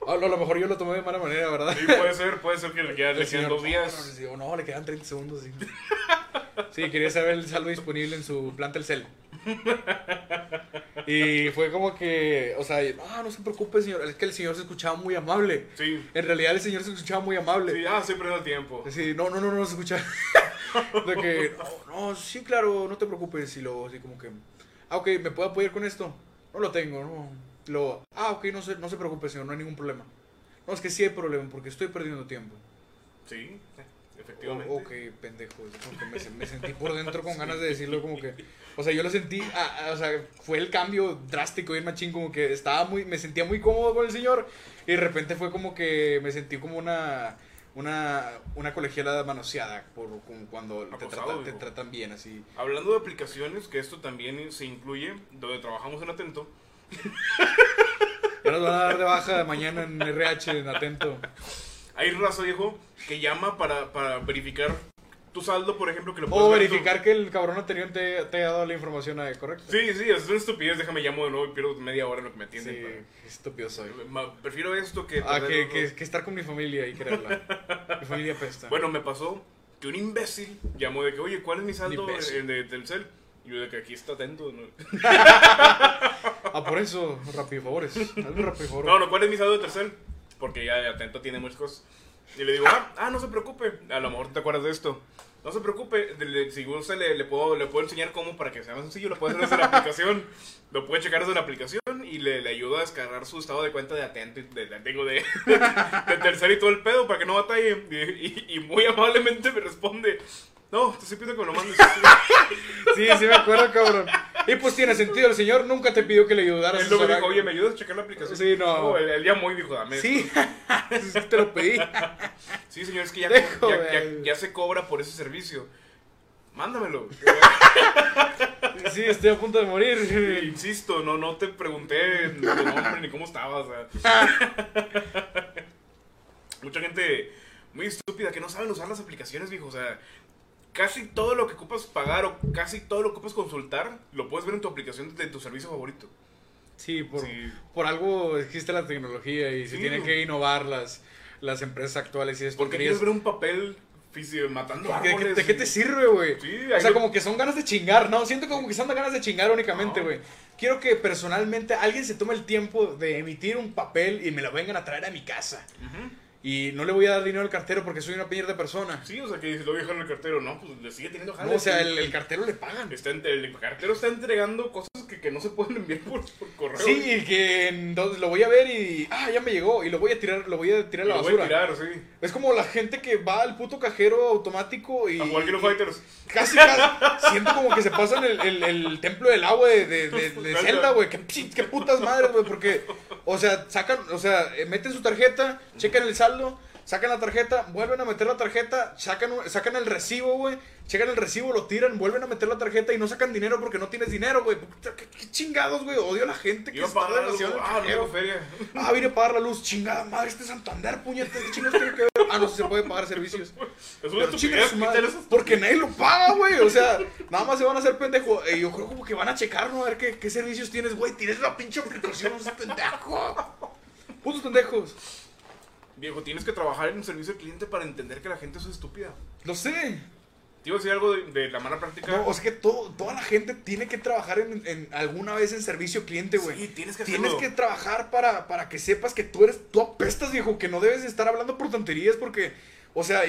Ah, a lo mejor yo lo tomé de mala manera, ¿verdad? Sí, puede ser, puede ser que le quedan, El le quedan dos días. no, no, le quedan 30 segundos. Sí, Sí, quería saber el saldo disponible en su plan Telcel. Y fue como que, o sea, no, no se preocupe, señor. Es que el señor se escuchaba muy amable. Sí. En realidad el señor se escuchaba muy amable. Sí, ah, estoy perdiendo tiempo. Sí, no, no, no, no se escucha. De que, no, no, sí, claro, no te preocupes. Y luego, así como que, ah, ok, ¿me puedo apoyar con esto? No lo tengo, no. Luego, ah, ok, no se, no se preocupe, señor, no hay ningún problema. No, es que sí hay problema porque estoy perdiendo tiempo. Sí, efectivamente. Oh, ok, pendejo. Me, me sentí por dentro con ganas de decirlo como que... O sea, yo lo sentí, ah, ah, o sea, fue el cambio drástico y machín, como que estaba muy, me sentía muy cómodo con el señor y de repente fue como que me sentí como una, una, una colegiala manoseada por como cuando te, Acosado, trata- te tratan bien, así. Hablando de aplicaciones, que esto también se incluye, donde trabajamos en Atento, Ya nos van a dar de baja mañana en RH, en atento. hay raza, viejo, que llama para, para verificar tu saldo, por ejemplo, que lo O puedes ver tu- verificar que el cabrón anterior te, te haya dado la información eh, correcta. Sí, sí, es una estupidez, déjame llamo de nuevo y pierdo media hora en lo que me Sí, atienden. qué estúpido soy. para- Ma- Prefiero esto que... Ah, que, los que, dos. que estar con mi familia y quererla. Mi familia pesta. Bueno, me pasó que un imbécil llamó de que, oye, ¿cuál es mi saldo de Telcel? Y yo de que aquí está atento. ¿no? Ah, por eso, rápido favores. Hazme. No, no, ¿cuál es mi saldo de Telcel? Porque ya atento tiene muchas cosas. Y le digo, ah, ah, no se preocupe. A lo mejor te acuerdas de esto. No se preocupe, le- si gusta le, le, puedo, le puedo enseñar cómo para que sea más sencillo. Lo puede hacer desde la aplicación. Lo puede checar desde la aplicación y le, le ayuda a descargar su estado de cuenta de atento, de, de, de, de tercer y todo el pedo para que no batalle. Y, y- y muy amablemente me responde, no, te estoy pidiendo que me lo mandes. Sí, sí me acuerdo, cabrón. Y pues tiene sentido, el señor nunca te pidió que le ayudaras. Él luego dijo, oye, ¿me ayudas a checar la aplicación? Sí, no. él, él llamó y dijo, dame. Sí, te lo pedí. Sí, señor, es que ya, Dejo, ya, ya- güey. ya se cobra por ese servicio. Mándamelo. Sí, estoy a punto de morir. Insisto, no, no te pregunté tu nombre ni cómo estabas. Mucha gente muy estúpida que no saben usar las aplicaciones, viejo. O sea, casi todo lo que ocupas pagar o casi todo lo que ocupas consultar lo puedes ver en tu aplicación de tu servicio favorito. Sí, por, Sí. por algo existe la tecnología y se Sí, tienen que innovar las, las empresas actuales y es ¿Por qué quieres ver un papel físico matando ¿De, árboles? de qué te sirve, güey? Sí, o sea, como que son ganas de chingar, ¿no? Siento como que son ganas de chingar únicamente, No. güey. Quiero que personalmente alguien se tome el tiempo de emitir un papel y me lo vengan a traer a mi casa. Ujú. Y no le voy a dar dinero al cartero porque soy una mierda persona. Sí, o sea, que si lo dejan el cartero, no, pues le sigue teniendo jale. No, o sea, el, el cartero le pagan. Está en- el cartero está entregando cosas que, que no se pueden enviar por, por correo. Sí, y que entonces lo voy a ver y ah, ya me llegó y lo voy a tirar, lo voy a tirar a la lo voy a basura. tirar, sí. Es como la gente que va al puto cajero automático y A jugar Kino Fighters. Casi, casi. Siento como que se pasan el, el, el templo del agua de, de, de, de Zelda, güey. ¿Qué, qué putas madres, güey. Porque, o sea, sacan, o sea, meten su tarjeta, checan el saldo, sacan la tarjeta, vuelven a meter la tarjeta, sacan, sacan el recibo, güey. Checan el recibo, lo tiran, vuelven a meter la tarjeta y no sacan dinero porque no tienes dinero, güey. ¿Qué, qué chingados, güey. Odio a la gente que está pagar demasiado Ah, no feria. Ah, vine a pagar la luz, chingada madre, este Santander, puñetas, ¿qué chingados tiene que ver? Ah, no, se puede pagar servicios. Es una madre, porque nadie lo paga, güey. O sea, nada más se van a hacer pendejo. Eh, yo creo como que van a checar, ¿no? A ver qué, qué servicios tienes, güey. Tienes la pinche aplicación, pendejo. Putos pendejos. Viejo, tienes que trabajar en un servicio al cliente para entender que la gente es estúpida. Lo sé. Te iba a decir algo de, de la mala práctica. No, o sea que todo, toda la gente tiene que trabajar en, en alguna vez en servicio cliente, güey. Sí, tienes que Tienes hacerlo. que trabajar para, para que sepas que tú eres, tú apestas, viejo, que no debes estar hablando por tonterías porque, o sea,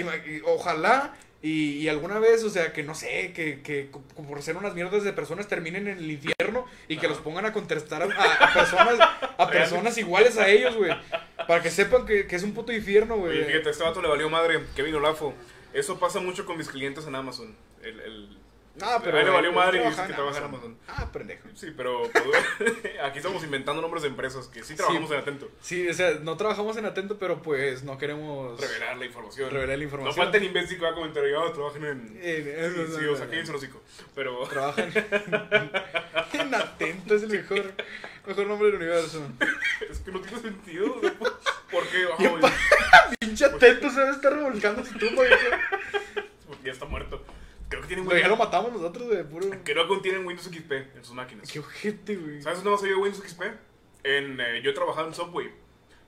ojalá Y, y alguna vez, o sea, que no sé, que, que por ser unas mierdas de personas terminen en el infierno y que los pongan a contestar a, a- a personas a personas iguales a ellos, güey. Para que sepan que, que es un puto infierno, Oye, güey. fíjate, a este vato le valió madre, Kevin Olafo. Eso pasa mucho con mis clientes en Amazon. El, el- Ah, A él le valió él madre y dice que trabaja en Amazon. Ah, pendejo. Sí, pero pues, aquí estamos inventando nombres de empresas que sí trabajamos Sí. en Atento. Sí, o sea, no trabajamos en Atento, pero pues no queremos Revelar la información. revelar la No información. falta el imbécil que va a comentar, yo trabajan en... Eh, Sí, sí, o sea, cállense el hocico. Pero... Trabajan en Atento, es el mejor, mejor nombre del universo. Es que no tiene sentido. o sea, ¿Por qué? Pinche Atento se debe estar revolcando su tumba, porque ya está muerto. Creo que tienen Güey, ya lo Windows... matamos nosotros, güey, puro. Que no contienen Windows XP en sus máquinas. Qué ojete, güey. ¿Sabes dónde más había Windows XP? En, eh, yo he trabajado en Subway.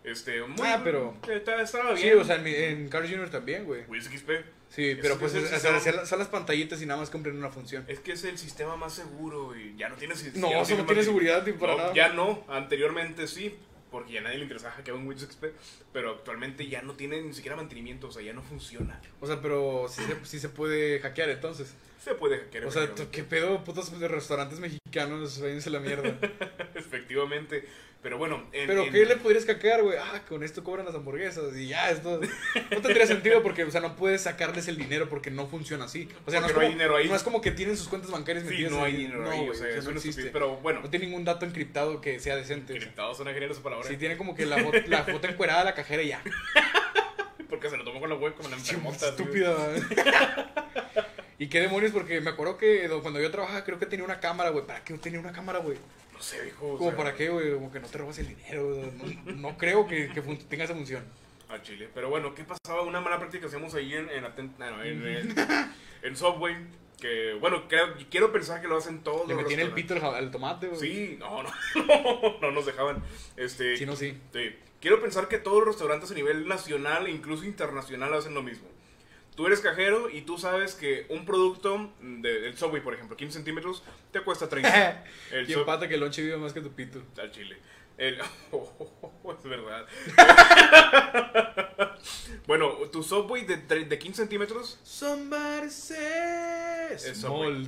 Este, muy, Ah, pero- Estaba, estaba bien. Sí, o sea, en, en Carl Jr. también, güey. Windows XP. Sí, pero es pues es- sistema- son las- pantallitas y nada más cumplen una función. Es que es el sistema más seguro y ya no tiene si- No, ya no tiene seguridad ni para No, nada. Ya no, anteriormente sí, porque ya nadie le interesaba hackear un Windows XP, pero actualmente ya no tiene ni siquiera mantenimiento, o sea, ya no funciona. O sea, pero sí se, sí se puede hackear entonces. Se puede hackear. O sea. ¿qué pedo, putos de restaurantes mexicanos? Váyanse la mierda. efectivamente. Pero bueno, en, Pero en- ¿qué le podrías hackear, güey? Ah, con esto cobran las hamburguesas y ya, esto no tendría sentido porque, o sea, no puedes sacarles el dinero porque no funciona así. O sea, no no hay como, dinero ahí. no es como que tienen sus cuentas bancarias Sí, metidas no hay ahí. dinero no, ahí, o sea, eso es no existe. pero bueno, No tiene ningún dato encriptado que sea decente. encriptado suena genial esa palabra. Sí, tiene como que la, foto, la foto encuerada de la cajera y ya. Porque se lo tomó con la web como la enfermota. Estúpida. ¿Y qué demonios? Porque me acuerdo que cuando yo trabajaba creo que tenía una cámara, güey. ¿Para qué tenía una cámara, güey? No sé, viejo. o Como sea, para qué, güey, como que no te robas el dinero. No, no creo que, que tenga esa función. A Chile. Pero bueno, ¿qué pasaba? Una mala práctica que hacíamos ahí en, en, ah, no, en, en, en Subway. Que, bueno, creo- quiero pensar que lo hacen todos Le los metí en el pito al, al tomate, güey. Sí, no, no, no, no nos dejaban. Este, Sí, no, sí. sí. Quiero pensar que todos los restaurantes a nivel nacional e incluso internacional hacen lo mismo. Tú eres cajero y tú sabes que un producto de- del Subway, por ejemplo, 15 centímetros, te cuesta 30. El Y empata que el lonche vive más que tu pito. al chile. El- es verdad. bueno, tu Subway de, de 15 centímetros Somebody says Eso, small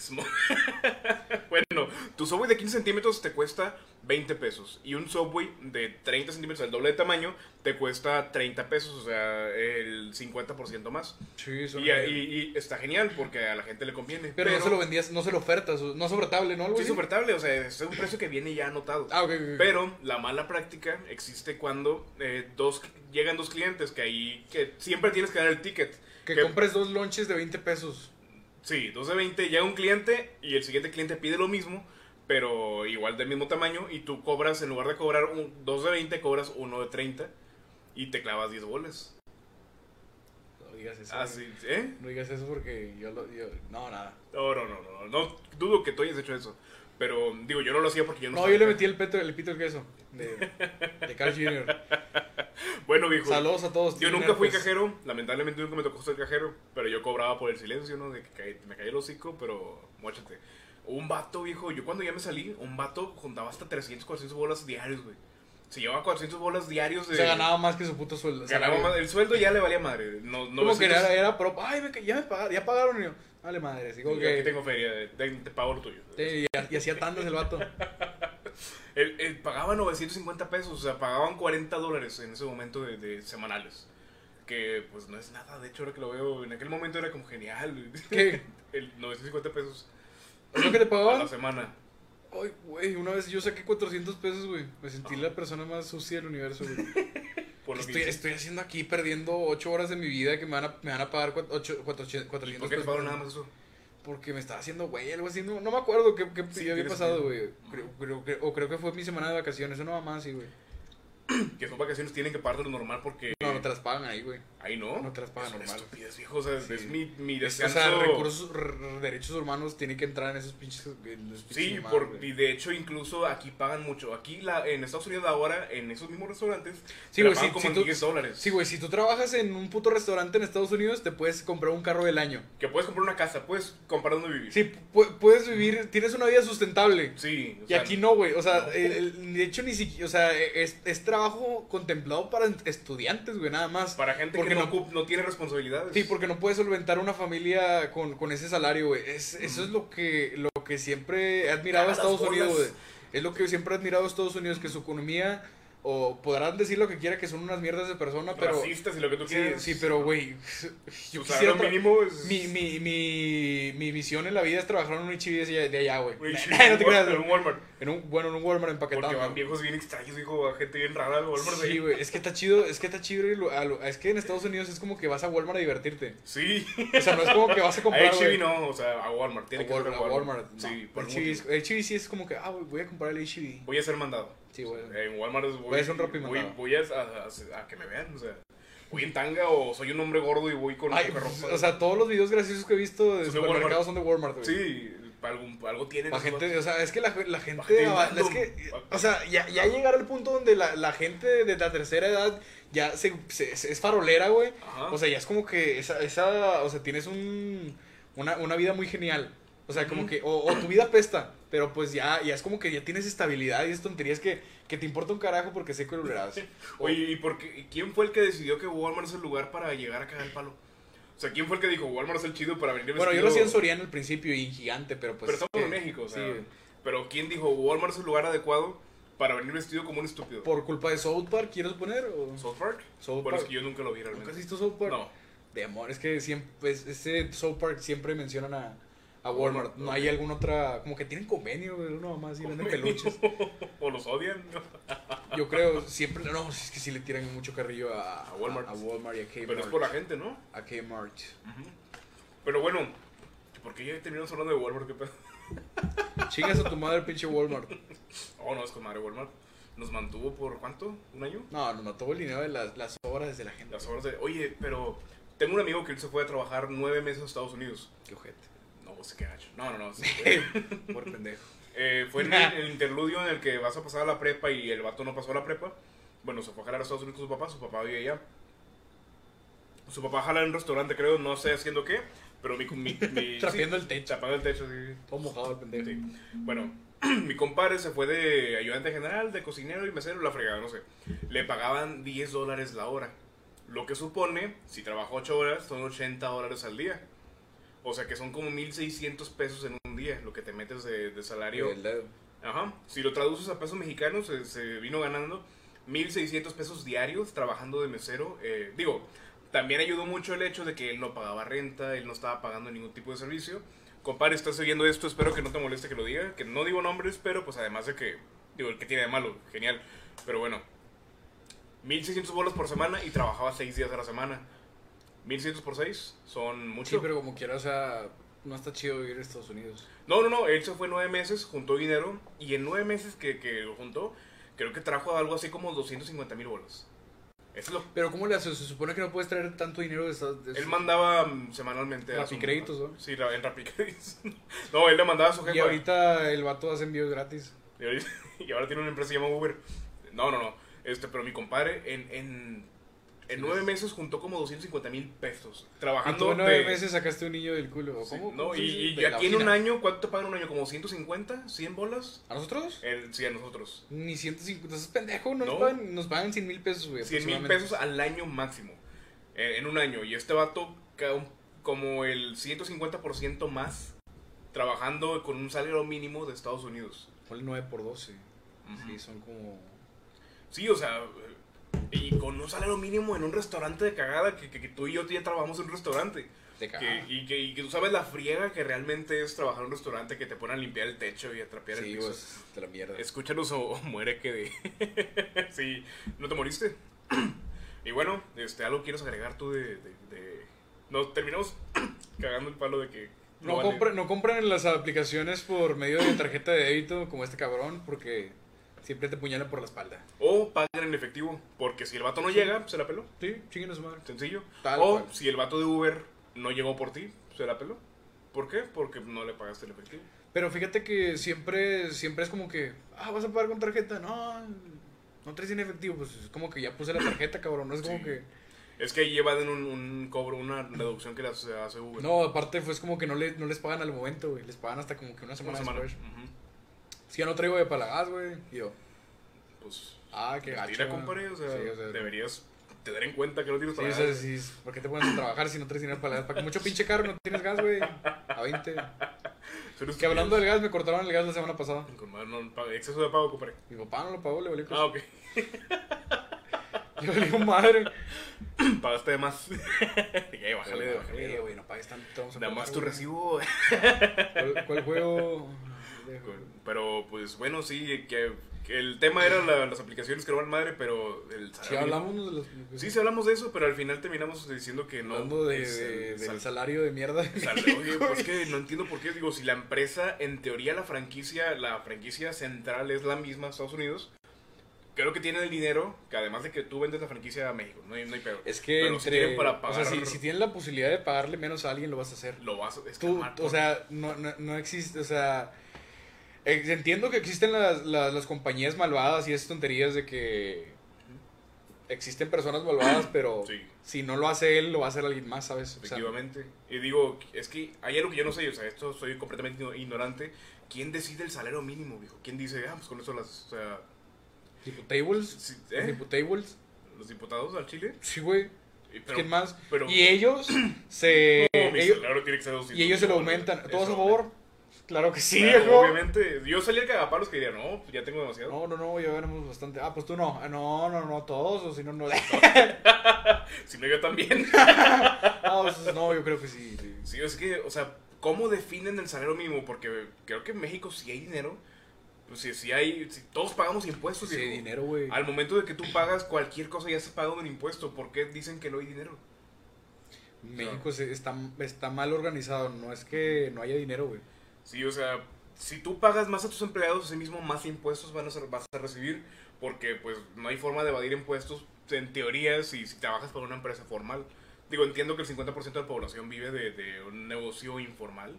bueno, tu Subway de 15 centímetros te cuesta 20 pesos. Y un Subway de 30 centímetros, el doble de tamaño, te cuesta 30 pesos, o sea, el 50% más. Sí, eso Y, y- y está genial porque a la gente le conviene. pero, no se lo vendías, no se lo ofertas, no es ofertable, ¿no? Sí, es ofertable, o sea, es un precio que viene ya anotado. Ah, ok, ok, ok. Pero la mala práctica existe cuando eh, dos, llegan dos clientes que ahí que siempre tienes que dar el ticket. que, que- compres dos lonches de 20 pesos. Sí, dos de 20, llega un cliente y el siguiente cliente pide lo mismo, pero igual del mismo tamaño y tú cobras, en lugar de cobrar un, dos de 20, cobras uno de 30 y te clavas 10 bolas. No digas eso. Así, ¿eh? No digas eso porque yo lo. Yo, no, nada. No, no, no, no, no, dudo que tú hayas hecho eso. Pero digo, yo no lo hacía porque yo no No, yo le metí el, peto, el pito al queso. De, de Carl Jr. Bueno, viejo. Saludos a todos. Yo nunca fui herpes. cajero, lamentablemente nunca me tocó ser cajero, pero yo cobraba por el silencio, ¿no? De que caí- me caí el hocico, pero mochate. Un vato, viejo, yo cuando ya me salí, un vato juntaba hasta 300, 400 bolas diarios, güey. Se llevaba 400 bolas diarios de... Se ganaba más que su puto sueldo. ganaba más- el sueldo ya le valía madre. No, no Como que era, era pro. Ay, me, ya me pagaron. Ya pagaron. Y yo, vale madre. Así como Aquí que. tengo feria, te, te pago lo tuyo. te- y, y hacía tandas el vato. Él, él pagaba 950 pesos, o sea, pagaban 40 dólares en ese momento de, de semanales. Que pues no es nada, de hecho ahora que lo veo, en aquel momento era como genial. ¿Qué? El 950 pesos ¿Es lo que te a pagaban? la semana. Ay, güey, una vez yo saqué 400 pesos, güey. Me sentí la persona más sucia del universo, güey. Por lo que Estoy, estoy haciendo aquí perdiendo 8 horas de mi vida que me van a, me van a pagar 400 ¿Y 400 por qué te pesos. pagaron nada más eso? Porque me estaba haciendo, güey, algo así. No, no me acuerdo qué, qué Sí, había tienes pasado, güey. Creo, creo que- o creo que fue mi semana de vacaciones, una mamá así, güey. Que son vacaciones tienen que pagar lo normal porque... No, te las pagan ahí, güey. Ahí no. no te las pagan Es normal. estupidez, viejo. O sea, Sí. es mi, mi O descanso... sea, recursos, derechos humanos tienen que entrar en esos pinches. en esos pinches Sí, por, güey. y de hecho incluso aquí pagan mucho. Aquí la, en Estados Unidos ahora, en esos mismos restaurantes, Sí, güey, si- como si en tú- 10 dólares. Sí, güey, si tú trabajas en un puto restaurante en Estados Unidos, te puedes comprar un carro del año. Que puedes comprar una casa, puedes comprar donde vivir. Sí, pu- puedes vivir, tienes una vida sustentable. Sí. o Y sea, aquí no, güey. O sea, no. el- el- de hecho, ni siquiera. O sea, es, es trabajo contemplado para estudiantes, güey. Güey, nada más. Para gente Porque que no, no- no tiene responsabilidades. Sí, porque no puedes solventar una familia con, con ese salario, güey. Es, Eso es lo que, lo que siempre he admirado a Estados Unidos, güey. Es lo que siempre he admirado a Estados Unidos, que su economía, o podrán decir lo que quiera, que son unas mierdas de persona, pero... Racistas y lo que tú Sí, quieras. sí, pero, güey, yo O sea, quisiera... lo mínimo es... Mi, mi, mi, mi misión en la vida es trabajar en un HIV de allá- güey. Sí, no te creas, en un Walmart. En un, bueno, en un Walmart empaquetado. Porque van viejos bien extraños, dijo, a gente bien rara al Walmart Sí, güey, es que está chido, es que está chido ir a lo- es que en Estados Unidos es como que vas a Walmart a divertirte. Sí. O sea, no es como que vas a A comprar, HB güey. no, o sea, a Walmart. Tiene a que Walmart, a a Walmart. Sí, no. por motivo. el HIV sí es como que, ah, güey, voy a comprar el HIV. Voy a ser mandado. Sí, güey. En Walmart es- voy, Voy un voy, mandado. voy a, a- a- a que me vean, o sea, voy en tanga o soy un hombre gordo y voy con Ay, ropa. o sea, todos los videos graciosos que he visto de supermercados son de Walmart, güey. sí, algo, algo tienen. La gente, o sea, es que la, la gente, es que, o sea, ya, ya llegar al punto donde la, la gente de la tercera edad ya se, se- se- es farolera, güey. O sea, ya es como que esa, esa, o sea, tienes un, una, una vida muy genial. O sea, como que, o, o tu vida pesta, pero pues ya, ya es como que ya tienes estabilidad y es tonterías que, que te importa un carajo porque sé que lo. Oye, ¿y por qué- y quién fue el que decidió que Walmart es el lugar para llegar a cagar el palo? O sea, ¿quién fue el que dijo Walmart es el chido para venir Bueno, yo lo hacía en Soriana al principio y Gigante, pero pues... Pero estamos es en México, o sea. Sí, Pero ¿quién dijo Walmart es el lugar adecuado para venir vestido como un estúpido? por culpa de South Park, ¿quieres poner? O... ¿South Park? South Bueno, es Park. que yo nunca lo vi ¿Nunca has visto South Park? No. De amor, es que siempre, pues, ese South Park siempre mencionan a, a Walmart. No hay alguna otra, como que tienen convenio, güey, uno más y venden peluches. o los odian. Yo creo, siempre, no, es que sí le tiran mucho carrillo a, A Walmart. a, Walmart y a Kmart. Pero es por la gente, ¿no? A Kmart. Pero bueno, ¿por qué ya terminamos hablando de Walmart? ¿Qué pedo? Chingas a tu madre, pinche Walmart. Oh, no, es con madre Walmart. Nos mantuvo por cuánto? ¿Un año? No, nos mató el dinero de las, las obras de la gente. Las horas de. Oye, pero tengo un amigo que él se fue a trabajar nueve meses a Estados Unidos. Qué ojete. No, sé qué gacho. No, no, no. sí, por pendejo. Eh, fue en el, el interludio en el que vas a pasar a la prepa y el vato no pasó a la prepa. Bueno, se fue a jalar a Estados Unidos con su papá. Su papá vive allá. Su papá jala en un restaurante, creo, no sé haciendo qué. Pero mi. mi, mi Trapeando sí, el techo. Tapando el techo, sí. Todo mojado el pendejo. Sí. Bueno, mi compadre se fue de ayudante general, de cocinero y mesero, la fregada, no sé. Le pagaban 10 dólares la hora. Lo que supone, si trabajó 8 horas, son 80 dólares al día. O sea que son como 1.600 pesos en un día, lo que te metes de, de salario. El. Ajá. Si lo traduces a pesos mexicanos, se, se vino ganando 1.600 pesos diarios trabajando de mesero. Eh, digo, también ayudó mucho el hecho de que él no pagaba renta, él no estaba pagando ningún tipo de servicio. Compadre, estás oyendo esto, espero que no te moleste que lo diga, que no digo nombres, pero pues además de que, digo, el que tiene de malo, genial. Pero bueno, 1.600 bolas por semana y trabajaba 6 días a la semana. 1.600 por 6 son mucho. Sí, pero como quiera, o sea, no está chido vivir en Estados Unidos. No, no, no, él se fue nueve meses, juntó dinero y en nueve meses que, que lo juntó, creo que trajo algo así como 250 mil bolas. Es lo Pero ¿cómo le hace? Se supone que no puedes traer tanto dinero de Estados Unidos. Él mandaba mm, semanalmente. Rapicréditos, ¿no? Sí, en Rapicréditos. no, él le mandaba a su jefa. Y ahorita el vato hace envíos gratis. Y ahorita- y ahora tiene una empresa que se llama Uber. No, no, no. Este, pero mi compadre en, en, en nueve meses juntó como 250 mil pesos. Y Trabajando tú en nueve de- meses sacaste un niño del culo. ¿o Sí, ¿Cómo? no, ¿Cómo se y, aquí en un año, ¿cuánto te pagan un año? ¿Como 150? ¿100 bolas? ¿A nosotros? El, sí, a nosotros. Ni 150. ¿Estás pendejo? No, No. Nos, pagan, nos pagan 100 mil pesos, güey. 100 mil pesos al año máximo. eh, en un año. Y este vato, como el 150% más, trabajando con un salario mínimo de Estados Unidos. Ponle 9 por 12. Ujú. Sí, son como. Sí, o sea, y con un salario mínimo en un restaurante de cagada, que, que- que tú y yo ya trabajamos en un restaurante. De Que, cagada. y, que, y que tú sabes la friega que realmente es trabajar en un restaurante que te ponen a limpiar el techo y a trapear el Sí, piso. pues, de la mierda. Escúchanos o, o muere que de... sí, ¿no te moriste? y bueno, este, algo quieres agregar tú de... de, de- No, terminamos cagando el palo de que... No, vale. compren, no compren las aplicaciones por medio de tarjeta de débito como este cabrón, porque siempre te puñalan por la espalda. O paguen en efectivo, porque si el vato no llega, se la peló. Sí, chinguen a su madre. Sencillo. Tal o cual. si el vato de Uber no llegó por ti, se la peló. ¿Por qué? Porque no le pagaste el efectivo. Pero fíjate que siempre, siempre es como que, ah, vas a pagar con tarjeta, no, no traes en efectivo, pues es como que ya puse la tarjeta, cabrón, no es como Sí. que... Es que ahí llevan un, un cobro, una reducción que le hace, Uber. No, aparte fue es como que no, le, no les pagan al momento, güey, les pagan hasta como que una Una semana, semana. después. Si ya no traigo de para la gas, güey, y yo, Pues... ah, qué gacho. ¿no? compadre, o sea, Sí, o sea, deberías tener en cuenta que no tienes Sí, para o sea, gas. sí, ¿por qué te pones a trabajar si no traes dinero para gas? Para que mucho pinche carro no tienes gas, güey. A 20. Son Que hablando del gas, me cortaron el gas la semana pasada. Con madre, no, pa- exceso de pago, compadre. Mi papá no lo pagó, le valió Ah, ok. Le valió madre. Pagaste de más. Ya, bájale, bájale. güey, no pagues tanto. Nada más tu recibo. ¿Cuál, cuál juego? Pero, pues, bueno, sí, que, que el tema era la- las aplicaciones que no van madre, pero el salario- hablamos de. Sí, sí hablamos de eso, pero al final terminamos diciendo que no. Hablando de, es del sal- salario de mierda. sal- Oye, pues que no entiendo por qué. Digo, si la empresa, en teoría, la franquicia, la franquicia central es la misma, Estados Unidos. Creo que tienen el dinero, que además de que tú vendes la franquicia a México, no hay, no hay pedo. Es que Pero entre. tienen para O sea, si, pagar- si tienes la posibilidad de pagarle menos a alguien, lo vas a hacer. Lo vas a Tú, o sea, no, no, no existe, o sea, entiendo que existen las, las, las compañías malvadas y esas tonterías de que existen personas malvadas, pero Sí. si no lo hace él, lo va a hacer alguien más, ¿sabes? O sea, Efectivamente. Y digo, es que hay algo que yo no sé, o sea, esto soy completamente igno- ignorante. ¿Quién decide el salario mínimo, viejo? ¿Quién dice, ah, pues con eso las, o sea, diputables, sí, los ¿eh? diputables, los diputados al Chile? sí, güey, Pero, ¿quién más? pero- y ellos se... No, ellos- tiene que ser 200 y ellos se lo aumentan. ¿Todos a favor? Claro que sí, Claro, viejo. obviamente. Yo salí el cagapalos que diría, no, pues ya tengo demasiado. No, no, no, ya ganamos bastante. Ah, pues tú no. Ah, No, no, no, todos, o si no, no. Si no, yo también. No, pues, no, yo creo que sí. sí. Sí, es que, o sea, ¿cómo definen el salario mínimo? Porque creo que en México sí hay dinero. Pues si, si hay, si todos pagamos impuestos. Sí, viejo. dinero, güey. Al momento de que tú pagas cualquier cosa ya se paga un impuesto. ¿Por qué dicen que no hay dinero? México se- está, está mal organizado, no es que no haya dinero, güey. Sí, o sea, si tú pagas más a tus empleados, ese mismo más impuestos van a ser- vas a recibir. Porque pues no hay forma de evadir impuestos en teoría si, si trabajas para una empresa formal. Digo, entiendo que el 50% de la población vive de, de un negocio informal.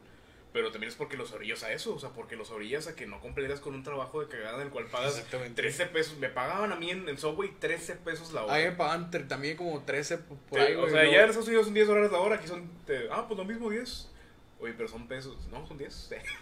Pero también es porque los orillas a eso, o sea, porque los orillas a que no completas con un trabajo de cagada en el cual pagas Exactamente. 13 pesos. Me pagaban a mí en, en Subway 13 pesos la hora. Ahí me pagan tre- también como 13 por por Sí, ahí, o sea, ya en Estados Unidos son 10 dólares la hora, aquí son, te- ah, pues lo mismo 10. Oye, pero son pesos. No, son 10.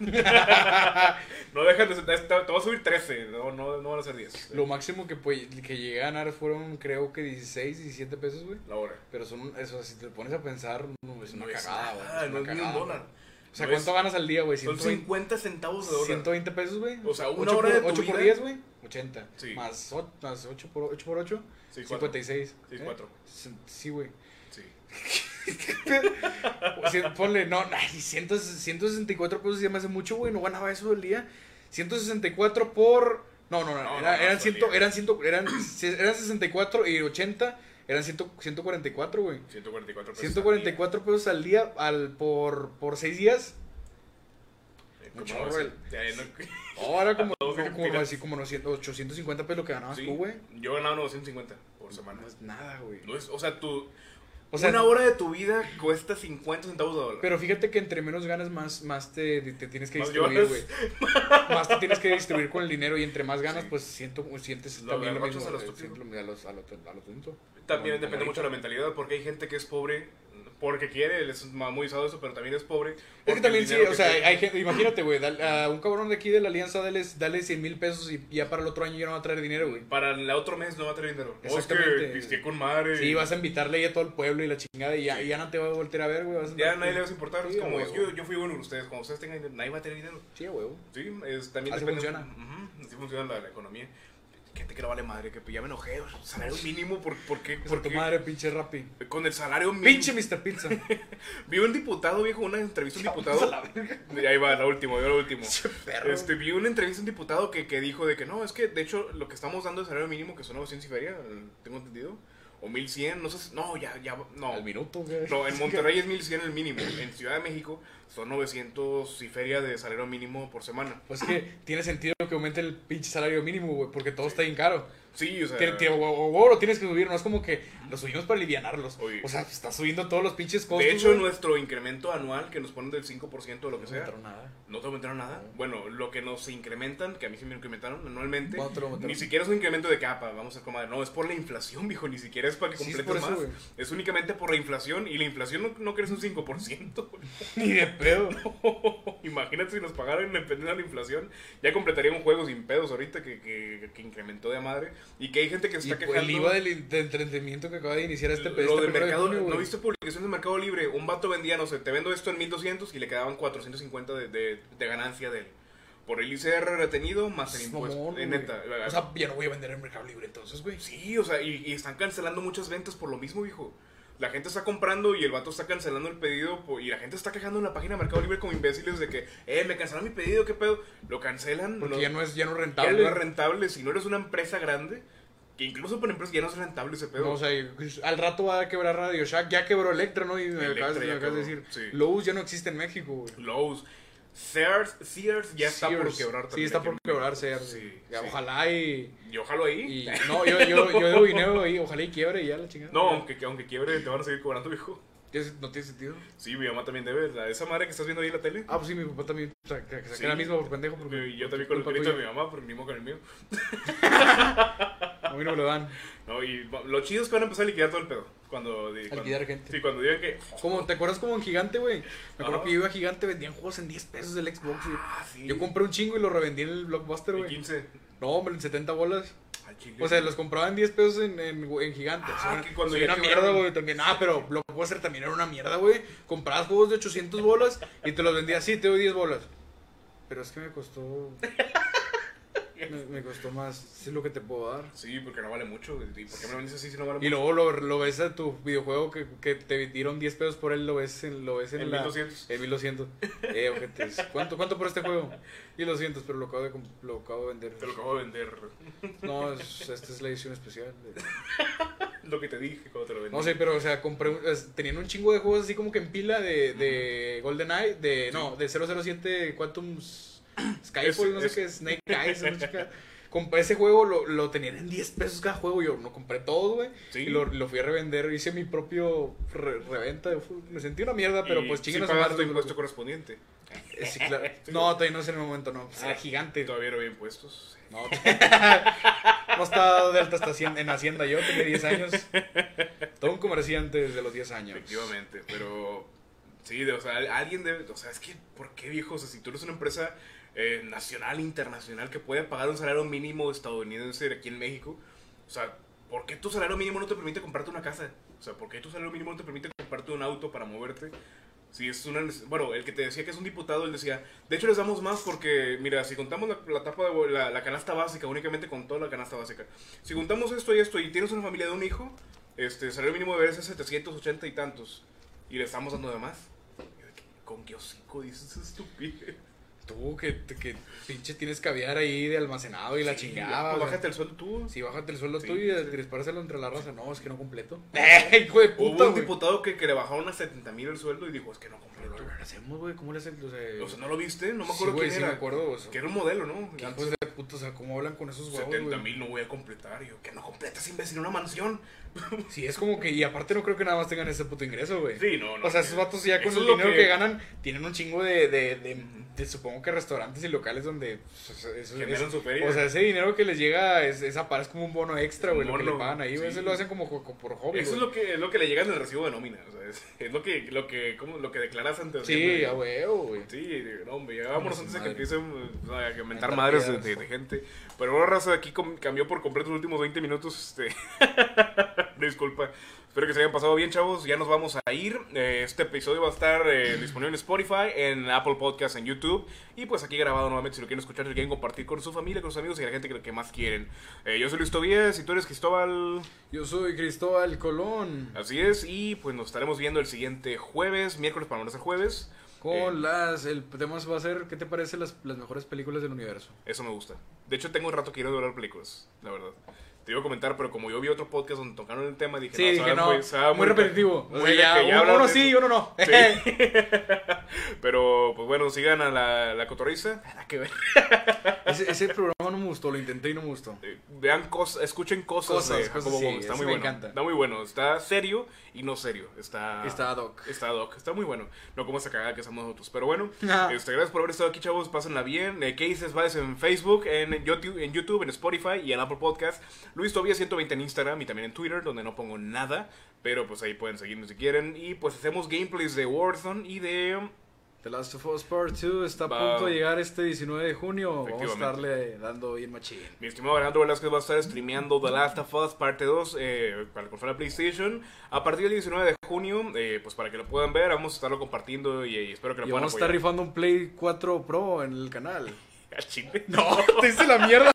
no dejan de te, te va a subir 13, no, no, no van a ser 10. Lo máximo que, que llegué a ganar fueron, creo que 16, 17 pesos, güey. La hora. Pero son, eso, si te pones a pensar, no, es una No cagada, güey. es no es ni un cagada, dólar. O sea, ¿cuánto ganas al día, güey? Son 120, 50 centavos de dólar. 120 pesos, güey. O sea, una Ocho hora por, de tu 8 por vida. 10, güey. 80. Sí. Más, o- más 8 por 8 por 8. Sí, cuatro. 56. Sí, ¿eh? cuatro. Sí, güey. Sí. Ponle, no, ay, 100, 164 pesos ya me hace mucho, güey. No ganaba eso el día. 164 por. No, no, no. No, era- no, eran, no, ciento, solía. eran, ciento, eran, eran 64 y 80. Eran 100, 144, güey. 144 pesos. 144 pesos al día al, por, por 6 días. Eh, Un ¿cómo chorro, va a ser? el- Ya, no- Ahora como, como, como, así, como 900, 850 pesos lo que ganabas Sí, tú, güey. Yo ganaba 950 por semana. No es nada, güey. No es, o sea, tu, O sea, una hora de tu vida cuesta 50 centavos de dólar. Pero fíjate que entre menos ganas, más, más te, te tienes que Más distribuir, güey. Más te tienes que distribuir con el dinero y entre más ganas, Sí. pues siento, sientes Lo también lo mismo. a los- a a lo tonto. También depende mucho de la mentalidad, porque hay gente que es pobre porque quiere, les es muy usado eso, pero también es pobre. Es que también sí, o sea, tiene- hay gente, imagínate, güey, a un cabrón de aquí de la alianza, dale, dale 100 mil pesos y ya para el otro año ya no va a traer dinero, güey. Para el otro mes no va a tener dinero. O es que Exactamente. pisteé con madre. Sí, vas a invitarle ahí a todo el pueblo y la chingada y ya, ya no te va a voltear a ver, güey. vas a Ya andar- nadie le vas a importar. Sí, es como, a huevo. que yo fui bueno con ustedes. Cuando ustedes tengan dinero, nadie va a tener dinero. Sí, a huevo. Sí, es, también Así depende. funciona. Ujú, así funciona la, la economía. Gente que no vale madre, que ya me enojé. Salario mínimo, ¿por, por qué? Por ¿Por tu madre, pinche Rappi. Con el salario mínimo. Pinche Mr. Pizza. Vi un diputado, viejo, una entrevista a un a diputado. la ahí va, la última, yo la última. Este, vi una entrevista a un diputado que, que dijo de que no, es que de hecho lo que estamos dando de salario mínimo, que son 900 y feria, eh, tengo entendido, o 1100, no sé, si- no, ya, ya, no. Al minuto, güey. No, en Monterrey es 1100 el mínimo, en Ciudad de México son 900 y feria de salario mínimo por semana. Pues es que tiene sentido que aumente el pinche salario mínimo, güey, porque todo está bien caro. Sí, o sea, o, o- o lo tienes que subir, no es como que lo subimos para alivianarlos. Oye. O sea, está subiendo todos los pinches costos. de hecho güey. nuestro incremento anual que nos ponen del 5% o lo que no sea, aumentaron nada. no te aumentaron nada. Bueno, lo que nos incrementan, que a mí sí me incrementaron anualmente, ¿Cuánto te ni siquiera es un incremento de capa, vamos a comer. No, es por la inflación, viejo, ni siquiera es para que Sí, es completes más. güey. Es únicamente por la inflación y la inflación no, no crece un 5%. güey. Ni de pedo. Imagínate si nos pagaran dependiendo de la inflación. Ya completaríamos juegos sin pedos ahorita que, que, que incrementó de madre. Y que hay gente que se Y está pues, quejando. el IVA del, del entretenimiento que acaba de iniciar este Lo este de primero de mercado, junio. ¿No viste publicación de Mercado Libre? Un vato vendía, no sé, te vendo esto en 1200 y le quedaban 450 de, de, de ganancia de él. Por el ICR retenido más el Es impuesto. mamón, en güey. neta. O sea, ya no voy a vender en Mercado Libre entonces, güey. Sí, o sea, y, y están cancelando muchas ventas por lo mismo, hijo. La gente está comprando y el vato está cancelando el pedido y la gente está quejando en la página de Mercado Libre como imbéciles de que, eh, me cancelaron mi pedido, ¿qué pedo? Lo cancelan. Porque lo- ya no es, ya no es ya rentable. no es rentable. Si no eres una empresa grande, que incluso por empresas ya no es rentable ese pedo. No, o sea, al rato va a quebrar Radio Shack. Ya quebró Electra, ¿no? Y me acabas, de decir. sí. Lowe's ya no existe en México, güey. Lowe's. Sears, Sears ya está por quebrar Sí, también está aquí por quebrar. Sears. Sí, Ya, sí. Ojalá y, Y ojalá ahí. y- No, yo, yo, yo debo dinero ahí. Ojalá y quiebre y ya la chingada. No, aunque, aunque quiebre, te van a seguir cobrando, viejo. ¿Qué- No tiene sentido. Sí, mi mamá también debe. la- Esa madre que estás viendo ahí en la tele. Ah, pues sí, mi papá también. O sea, que que Sí. la misma por pendejo. Porque Y yo también con el crédito de mi mamá, pero ni modo con el mío. A mí no me lo dan. No, y lo chido es que van a empezar a liquidar todo el pedo. Cuando, cuando- liquidar gente. Sí, cuando digan que. Como, ¿Te acuerdas como en Gigante, güey? Me acuerdo Ajá. que yo iba a Gigante, vendían juegos en 10 pesos del Xbox, güey. Ah, sí. Yo compré un chingo y lo revendí en el Blockbuster, güey. 15. No, hombre, en 70 bolas. O sea, los compraba en 10 pesos en, en, en Gigante. Ah, O sea, que cuando una quebraron. mierda, güey. También. Ah, pero Blockbuster también era una mierda, güey. Comprabas juegos de 800 bolas y te los vendía así, te doy 10 bolas. Pero es que me costó. Me, me costó más. Es lo que te puedo dar. Sí, porque no vale mucho. ¿Y por qué me lo vendes así si no vale Y mucho? luego lo, lo ves a tu videojuego que, que te dieron 10 pesos por él, lo ves en, lo ves en, En la. 1200. En 1200. Eh, ojetes. ¿Cuánto, ¿Cuánto por este juego? 1200, pero lo acabo de, comp- lo acabo de vender. Te lo acabo de vender. No, es- esta es la edición especial. Lo que te dije cuando te lo vendí. No sé, pero o sea, compré, tenían un chingo de juegos así como que en pila de, de GoldenEye, de, no, de 007 Quantum Skyfall, Es- no sé es- qué, Snake Eyes, no sé qué. Compré ese juego, lo, lo tenían en 10 pesos cada juego, yo no compré todo, güey. Sí. Y lo, lo fui a revender, hice mi propio re- reventa. Me sentí una mierda, pero Y pues sí chinguen a pagaste madre, tu impuesto correspondiente. Eh, sí, claro. No, todavía no es en el momento, no. Pues, era Ah, gigante. Todavía no había impuestos. No, no estaba de alta hasta en Hacienda. Yo tenía 10 años. Todo un comerciante desde los 10 años. Efectivamente, pero sí, de- o sea, alguien debe, o sea, es que, ¿por qué viejo? O sea, si tú eres una empresa eh, nacional, internacional, que puede pagar un salario mínimo estadounidense aquí en México, o sea, ¿por qué tu salario mínimo no te permite comprarte una casa? O sea, ¿por qué tu salario mínimo no te permite comprarte un auto para moverte? Si es una, bueno, el que te decía que es un diputado, él decía, de hecho les damos más porque, mira, si contamos la, la tapa de la, la canasta básica, únicamente con toda la canasta básica, si juntamos esto y esto y tienes una familia de un hijo, este, el salario mínimo debe ser 780 y tantos, y le estamos dando de más. ¿Con qué hocico dices estupidez? Tú, que, que pinche tienes caviar ahí de almacenado y la Sí, chingada. pues bájate el sueldo tú. Sí, bájate el sueldo Sí, tú y sí. dispárselo entre la raza. No, es que no completo. ¡Eh, hijo de Hubo puta, un güey! diputado que, que le bajaron a 70 mil el sueldo y dijo, es que no Pero completo. lo hacemos, güey. ¿Cómo le hacen? O sea, O sea, ¿no lo viste? No me sí, acuerdo güey, quién sí era. me acuerdo. o sea, Que era un modelo, ¿no? ¿Qué hijos de puta? O sea, ¿cómo hablan con esos huevos, 70 güey? mil no voy a completar. Yo, que no completas, imbécil, una mansión. Sí, es como que... Y aparte no creo que nada más tengan ese puto ingreso, güey. Sí, no, no. O sea, esos vatos ya con el dinero que... que- ganan tienen un chingo de, de, de, de, supongo que restaurantes y locales donde pues, eso, Generan es- su feria. o sea, ese dinero que les llega es, esa es como un bono extra, güey, lo que le pagan ahí, güey, sí. eso lo hacen como, co- co- por hobby, Eso es lo que, es lo que le llega en el recibo de nómina. O sea, es, es lo que, lo que, como, lo que declaras ante Sí, a huevo, güey. Sí, no, hombre, ya vámonos antes de que empiecen o sea, a mentar madres de, piedras. de- de gente. Pero ahora, raza, aquí cambió por completo los últimos 20 minutos. Este... Disculpa. Espero que se hayan pasado bien, chavos. Ya nos vamos a ir. Eh, Este episodio va a estar eh, disponible en Spotify, en Apple Podcasts, en YouTube. Y pues aquí grabado nuevamente si lo quieren escuchar, si lo quieren compartir con su familia, con sus amigos y la gente que, que más quieren. Eh, yo soy Luis Tobías y tú eres Cristóbal. Yo soy Cristóbal Colón. Así es. Y pues nos estaremos viendo el siguiente jueves, miércoles para no ser jueves. Con Eh, las. El tema va a ser: ¿qué te parecen las, las mejores películas del universo? Eso me gusta. De hecho, tengo un rato que quiero ver películas, la verdad. Te iba a comentar, pero como yo vi otro podcast donde tocaron el tema, dije, Sí, no, dije, no. muy- muy repetitivo. muy ya, uno, hablan uno de- sí y uno no. Sí. pero, pues bueno, sigan a la, la cotorriza. Que ver. ese, ese programa no me gustó, lo intenté y no me gustó. Eh, Vean cosas, escuchen cosas, Cosas, de cosas, sí. Está muy me bueno. encanta. Está muy bueno. Está serio y no serio. Está... Está ad hoc. Está doc, está muy bueno. No como esa cagada que somos nosotros. Pero bueno, Ah. este, gracias por haber estado aquí, chavos. Pásenla bien. Eh, ¿Qué dices? Vales en Facebook, en YouTube, en YouTube, en Spotify y en Apple Podcast. Luis Tobía 120 en Instagram y también en Twitter, donde no pongo nada. Pero pues ahí pueden seguirme si quieren. Y pues hacemos gameplays de Warzone y de. The Last of Us Part 2 está a punto de llegar este 19 de junio. Vamos a estarle dando bien machín. Mi estimado Alejandro Velázquez va a estar streameando The Last of Us parte 2 eh, para la consola PlayStation a partir del 19 de junio, eh, pues para que lo puedan ver, vamos a estarlo compartiendo y, y espero que lo Y puedan vamos a estar apoyar. rifando un Play 4 Pro en el canal. Al chile. No, te hice la mierda.